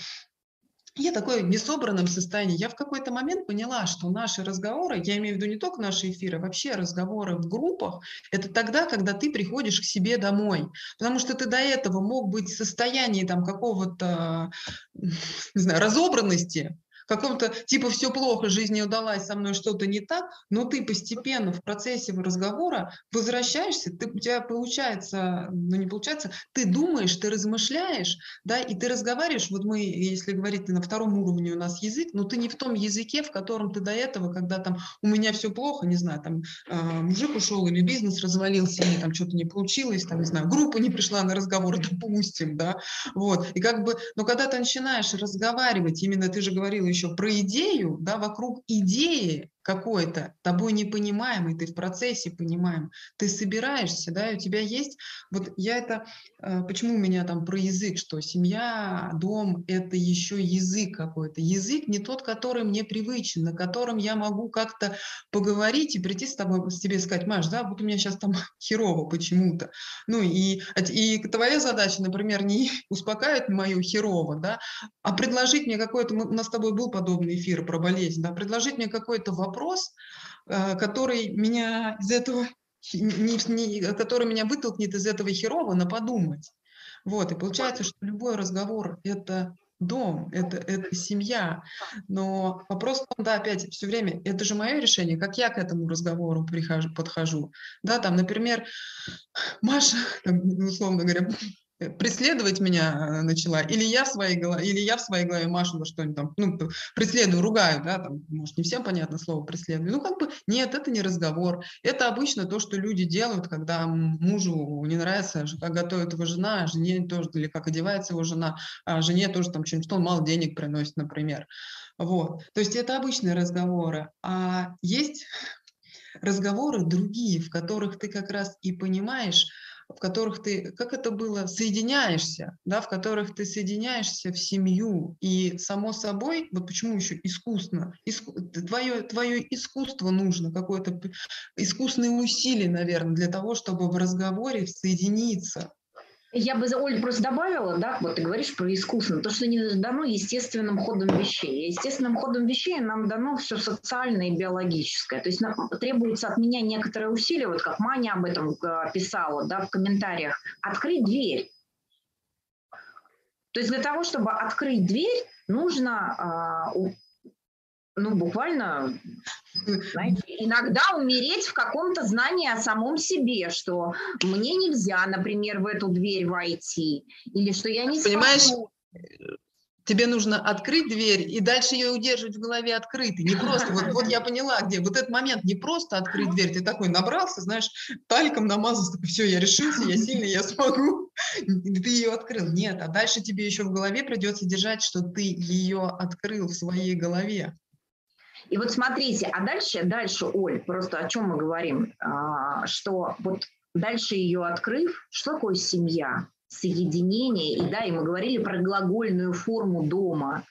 я такое в несобранном состоянии. Я в какой-то момент поняла, что наши разговоры, я имею в виду не только наши эфиры, вообще разговоры в группах, это тогда, когда ты приходишь к себе домой. Потому что ты до этого мог быть в состоянии там какого-то, не знаю, разобранности, каком-то, типа, все плохо, жизнь не удалась, со мной что-то не так, но ты постепенно в процессе разговора возвращаешься, ты, у тебя получается, ну не получается, ты думаешь, ты размышляешь, да, и ты разговариваешь, вот мы, если говорить на втором уровне у нас язык, но ты не в том языке, в котором ты до этого, когда там у меня все плохо, не знаю, там э, мужик ушел или бизнес развалился, или там что-то не получилось, там, не знаю, группа не пришла на разговор, допустим, да, вот, и как бы, но когда ты начинаешь разговаривать, именно ты же говорила еще про идею, да, вокруг идеи, какой-то, тобой не понимаемый, ты в процессе понимаем, ты собираешься, да, и у тебя есть, вот я это, э, почему у меня там про язык, что семья, дом – это еще язык какой-то, язык не тот, который мне привычен, на котором я могу как-то поговорить и прийти с тобой, с тебе сказать, Маш, да, вот у меня сейчас там херово почему-то, ну и, и твоя задача, например, не успокаивать мою херово, да, а предложить мне какой-то, у нас с тобой был подобный эфир про болезнь, да, предложить мне какой-то вопрос, вопрос, э, который меня из этого, не, не, который меня вытолкнет из этого херово на подумать. Вот, и получается, что любой разговор – это дом, это, это семья. Но вопрос да, опять все время, это же мое решение, как я к этому разговору прихожу, подхожу. Да, там, например, Маша, условно говоря, Э, преследовать меня э, начала, или я в своей голове, или я в своей голове Машу что-нибудь там, ну, преследую, ругаю, да, там, может, не всем понятно слово преследую. Ну, как бы, нет, это не разговор. Это обычно то, что люди делают, когда мужу не нравится, как готовит его жена, а жене тоже, или как одевается его жена, а жене тоже там что-нибудь, что он мало денег приносит, например. Вот. То есть это обычные разговоры. А есть разговоры другие, в которых ты как раз и понимаешь, в которых ты, как это было, соединяешься, да, в которых ты соединяешься в семью. И само собой, вот почему еще искусно, иску, твое, твое искусство нужно, какое-то искусные усилия, наверное, для того, чтобы в разговоре соединиться. Я бы, Оль, просто добавила, да, вот ты говоришь про искусство, то, что не дано естественным ходом вещей. Естественным ходом вещей нам дано все социальное и биологическое. То есть нам требуется от меня некоторые усилия, вот как Маня об этом э, писала, да, в комментариях, открыть дверь. То есть для того, чтобы открыть дверь, нужно э, ну, буквально, знаете, иногда умереть в каком-то знании о самом себе, что мне нельзя, например, в эту дверь войти, или что я не Понимаешь, смогу. тебе нужно открыть дверь и дальше ее удерживать в голове открытой. Не просто, вот, вот я поняла, где. Вот этот момент не просто открыть дверь, ты такой набрался, знаешь, тальком намазался, такой, все, я решился, я сильный, я смогу. Ты ее открыл. Нет, а дальше тебе еще в голове придется держать, что ты ее открыл в своей голове. И вот смотрите, а дальше, дальше, Оль, просто о чем мы говорим, а, что вот дальше ее открыв, что такое семья, соединение, и да, и мы говорили про глагольную форму дома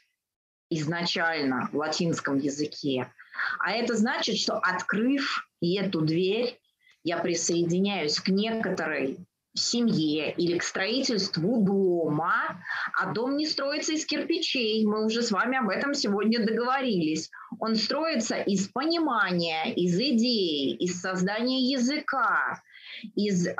изначально в латинском языке. А это значит, что открыв эту дверь, я присоединяюсь к некоторой семье или к строительству дома, а дом не строится из кирпичей. Мы уже с вами об этом сегодня договорились. Он строится из понимания, из идей, из создания языка, из э,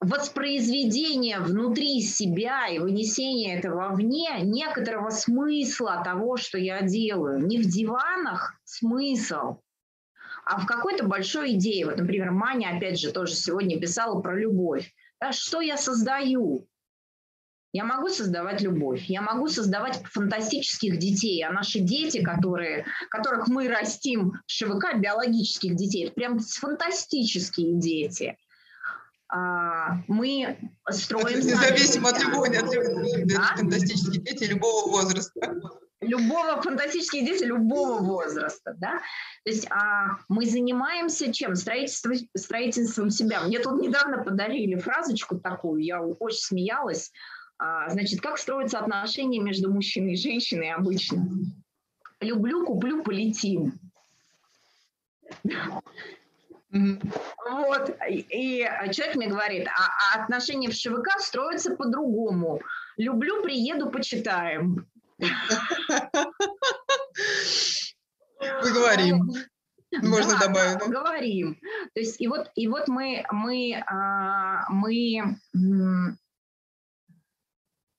воспроизведения внутри себя и вынесения этого вне некоторого смысла того, что я делаю. Не в диванах смысл, а в какой-то большой идее. Вот, например, Маня, опять же, тоже сегодня писала про любовь. Да, что я создаю? Я могу создавать любовь, я могу создавать фантастических детей, а наши дети, которые, которых мы растим в ШВК, биологических детей, это прям фантастические дети. А, мы строим... Независимо от любого, от фантастические дети любого возраста любого фантастические дети любого возраста, да. То есть а, мы занимаемся чем? Строительством, строительством себя. Мне тут недавно подарили фразочку такую, я очень смеялась. А, значит, как строятся отношения между мужчиной и женщиной обычно? Люблю, куплю, полетим. Вот, и человек мне говорит, а, а отношения в ШВК строятся по-другому. Люблю, приеду, почитаем. Поговорим. Можно да, добавить. Да, поговорим. То есть и вот и вот мы мы а, мы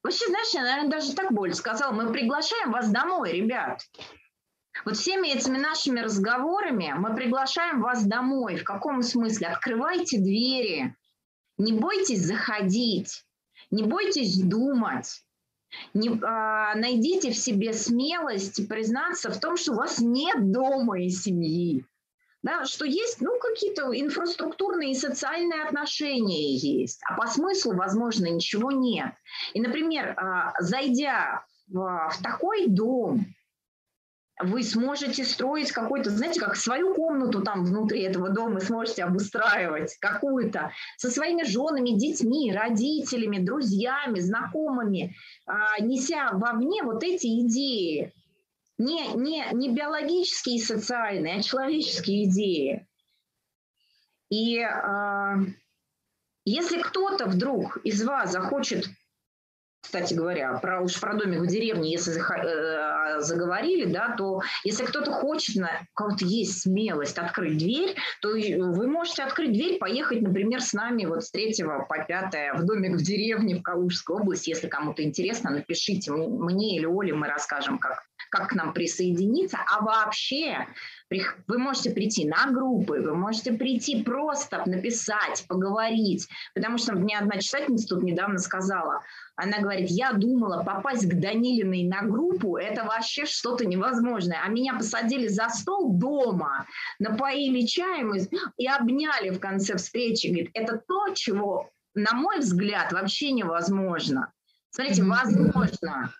Вообще, знаешь, я, наверное, даже так больше сказала, мы приглашаем вас домой, ребят. Вот всеми этими нашими разговорами мы приглашаем вас домой. В каком смысле? Открывайте двери, не бойтесь заходить, не бойтесь думать. Не, а, найдите в себе смелость признаться в том, что у вас нет дома и семьи. Да, что есть ну, какие-то инфраструктурные и социальные отношения есть, а по смыслу, возможно, ничего нет. И, например, а, зайдя в, в такой дом, вы сможете строить какой-то, знаете, как свою комнату там внутри этого дома сможете обустраивать какую-то со своими женами, детьми, родителями, друзьями, знакомыми, а, неся вовне вот эти идеи. Не, не, не биологические и социальные, а человеческие идеи. И э, если кто-то вдруг из вас захочет кстати говоря, про, уж про домик в деревне, если э, заговорили, да, то если кто-то хочет, у кого-то есть смелость открыть дверь, то вы можете открыть дверь, поехать, например, с нами вот с 3 по 5 в домик в деревне в Калужской области. Если кому-то интересно, напишите мне или Оле, мы расскажем, как, как к нам присоединиться. А вообще вы можете прийти на группы, вы можете прийти просто написать, поговорить. Потому что мне одна читательница тут недавно сказала, она говорит, я думала, попасть к Данилиной на группу – это вообще что-то невозможное. А меня посадили за стол дома, напоили чаем и обняли в конце встречи. Говорит, это то, чего, на мой взгляд, вообще невозможно. Смотрите, возможно,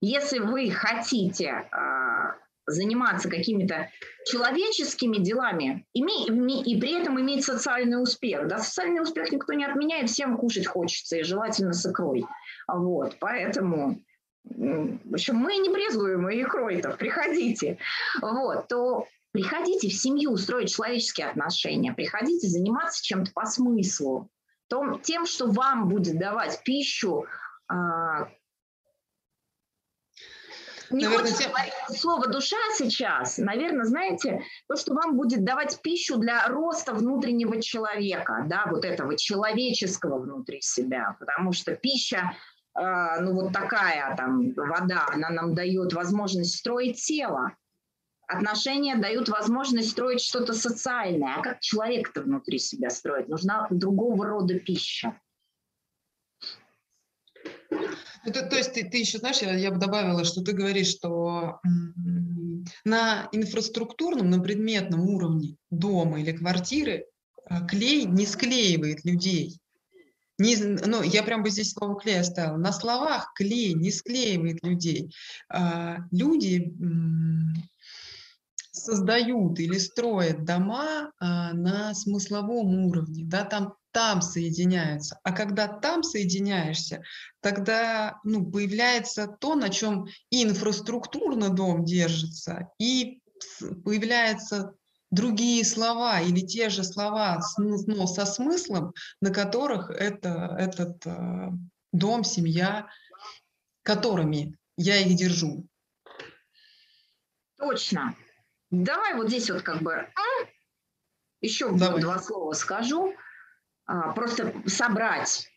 если вы хотите а, заниматься какими-то человеческими делами и, при этом иметь социальный успех. Да, социальный успех никто не отменяет, всем кушать хочется, и желательно с икрой. Вот, поэтому в общем, мы не брезгуем икрой-то, приходите. Вот, то приходите в семью строить человеческие отношения, приходите заниматься чем-то по смыслу, том, тем, что вам будет давать пищу, а, не Наверное, хочется говорить слово «душа» сейчас. Наверное, знаете, то, что вам будет давать пищу для роста внутреннего человека, да, вот этого человеческого внутри себя, потому что пища, э, ну вот такая там вода, она нам дает возможность строить тело, Отношения дают возможность строить что-то социальное. А как человек-то внутри себя строить? Нужна другого рода пища. Ну, то, есть ты, ты еще, знаешь, я, я бы добавила, что ты говоришь, что на инфраструктурном, на предметном уровне дома или квартиры а, клей не склеивает людей. Не, ну, я прям бы здесь слово клей оставила. На словах клей не склеивает людей. А, люди создают или строят дома а, на смысловом уровне, да, там там соединяются. А когда там соединяешься, тогда ну, появляется то, на чем и инфраструктурно дом держится, и появляются другие слова или те же слова, но со смыслом, на которых это, этот э, дом, семья, которыми я их держу. Точно. Давай вот здесь вот как бы еще Давай. два слова скажу. А, просто собрать,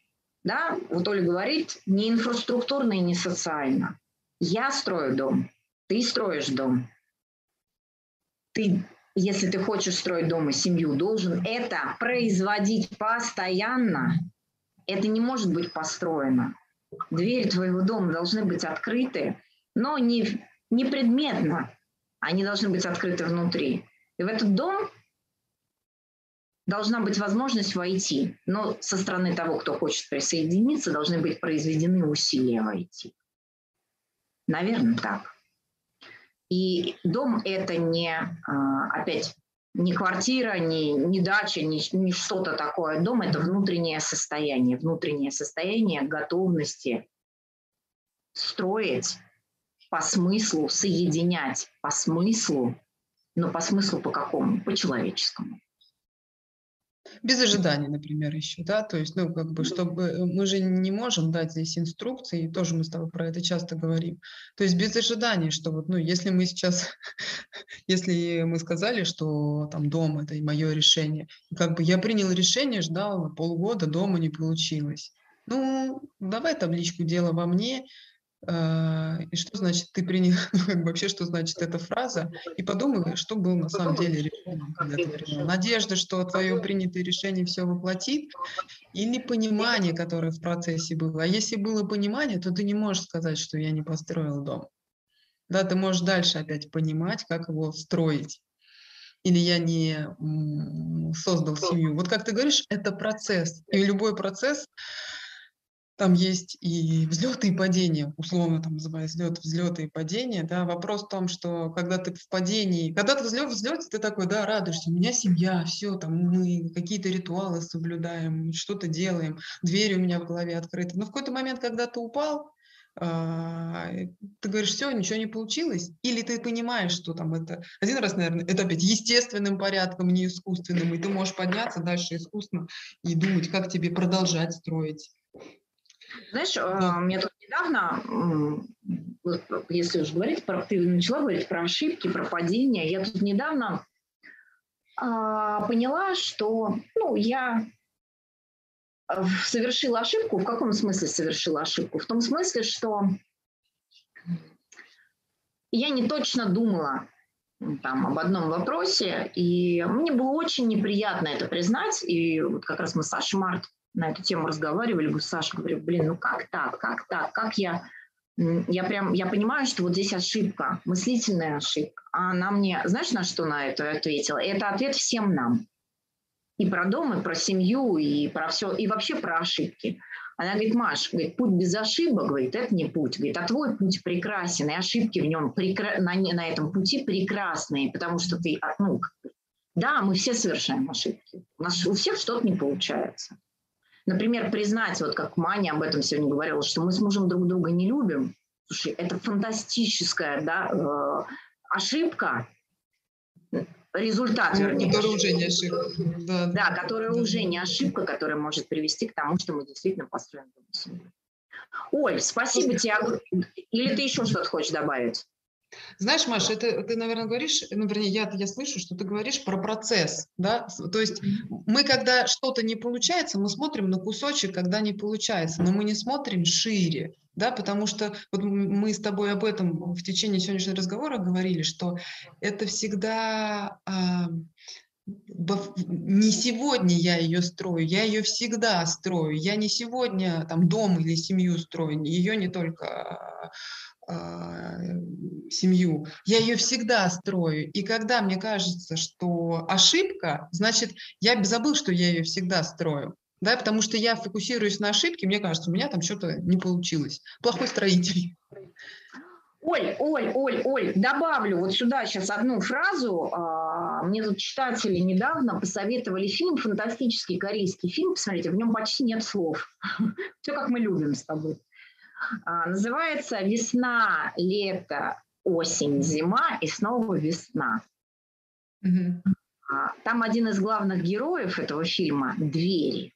да, вот Оля говорит, не инфраструктурно и не социально. Я строю дом, ты строишь дом. Ты, если ты хочешь строить дом и семью, должен это производить постоянно. Это не может быть построено. Двери твоего дома должны быть открыты, но не, не предметно. Они должны быть открыты внутри. И в этот дом должна быть возможность войти, но со стороны того, кто хочет присоединиться, должны быть произведены усилия войти. Наверное, так. И дом это не, а, опять, не квартира, не, не дача, не, не что-то такое. Дом это внутреннее состояние, внутреннее состояние готовности строить по смыслу, соединять по смыслу, но по смыслу по какому? По человеческому. Без ожиданий, например, еще, да, то есть, ну, как бы, чтобы э, мы же не можем дать здесь инструкции, тоже мы с тобой про это часто говорим, то есть без ожиданий, что вот, ну, если мы сейчас, если мы сказали, что там дом – это мое решение, как бы я принял решение, ждал полгода, дома не получилось, Ну, давай табличку «Дело во мне», и что значит ты принял, вообще, что значит эта фраза, и подумай, что было на самом деле решением. Надежда, что твое принятое решение все воплотит, или понимание, которое в процессе было. А если было понимание, то ты не можешь сказать, что я не построил дом. Да, ты можешь дальше опять понимать, как его строить. Или я не создал семью. Вот как ты говоришь, это процесс. И любой процесс там есть и взлеты и падения, условно там называют взлет, взлеты и падения, да, вопрос в том, что когда ты в падении, когда ты взлет, взлете, ты такой, да, радуешься, у меня семья, все, там мы какие-то ритуалы соблюдаем, что-то делаем, двери у меня в голове открыты, но в какой-то момент, когда ты упал, а, ты говоришь, все, ничего не получилось, или ты понимаешь, что там это, один раз, наверное, это опять естественным порядком, не искусственным, и ты можешь подняться дальше искусственно и думать, как тебе продолжать строить знаешь, да. мне тут недавно, если уж говорить, про, ты начала говорить про ошибки, про падения, я тут недавно а, поняла, что ну, я совершила ошибку. В каком смысле совершила ошибку? В том смысле, что я не точно думала там, об одном вопросе, и мне было очень неприятно это признать. И вот как раз мы с Сашей Март на эту тему разговаривали, бы Саша говорю, блин, ну как так, как так, как я, я прям, я понимаю, что вот здесь ошибка, мыслительная ошибка. А она мне, знаешь, на что на это ответила? Это ответ всем нам. И про дом, и про семью, и про все, и вообще про ошибки. Она говорит, Маш, говорит, путь без ошибок, говорит, это не путь. Говорит, а твой путь прекрасен, и ошибки в нем прекра... на, на этом пути прекрасные, потому что ты, ну, да, мы все совершаем ошибки. У нас у всех что-то не получается. Например, признать, вот как Маня об этом сегодня говорила, что мы с мужем друг друга не любим. Слушай, это фантастическая да, э, ошибка, результат, вернее. Которая уже не ошибка. Да, да которая да. уже не ошибка, которая может привести к тому, что мы действительно построим семью. Оль, спасибо тебе. Или ты еще что-то хочешь добавить? Знаешь, Маша, это ты, наверное, говоришь, ну, вернее, я, я слышу, что ты говоришь про процесс, да, то есть мы, когда что-то не получается, мы смотрим на кусочек, когда не получается, но мы не смотрим шире, да, потому что вот мы с тобой об этом в течение сегодняшнего разговора говорили, что это всегда а, не сегодня я ее строю, я ее всегда строю. Я не сегодня там дом или семью строю, ее не только семью, я ее всегда строю. И когда мне кажется, что ошибка, значит, я забыл, что я ее всегда строю. Да, потому что я фокусируюсь на ошибке, мне кажется, у меня там что-то не получилось. Плохой строитель. Оль, Оль, Оль, Оль, добавлю вот сюда сейчас одну фразу. А, мне тут читатели недавно посоветовали фильм, фантастический корейский фильм, посмотрите, в нем почти нет слов. Все как мы любим с тобой. А, называется «Весна, лето, осень, зима и снова весна». Угу. Там один из главных героев этого фильма – двери.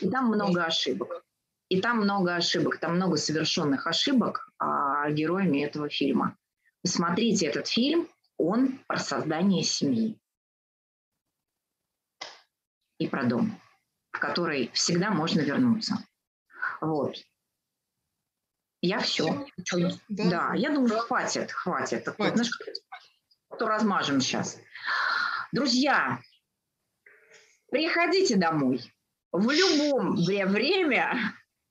И там много ошибок. И там много ошибок, там много совершенных ошибок а, героями этого фильма. Посмотрите этот фильм, он про создание семьи. И про дом, в который всегда можно вернуться. Вот. Я все. Да. да, я думаю, хватит, хватит. хватит. Ну, то размажем сейчас. Друзья, приходите домой. В любом время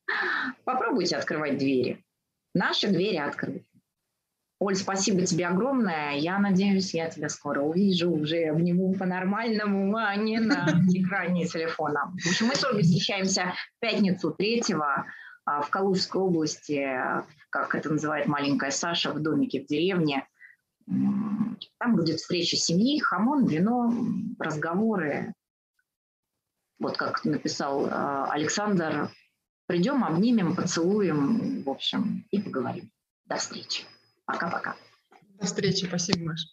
попробуйте открывать двери. Наши двери открыты. Оль, спасибо тебе огромное. Я надеюсь, я тебя скоро увижу, уже обниму по-нормальному, а не на экране телефона. В общем, мы Ольгой встречаемся в пятницу третьего в Калужской области, как это называет маленькая Саша, в домике в деревне. Там будет встреча семьи, хамон, вино, разговоры. Вот как написал а, Александр, придем, обнимем, поцелуем, в общем, и поговорим. До встречи. Пока-пока. До встречи. Спасибо, Маша.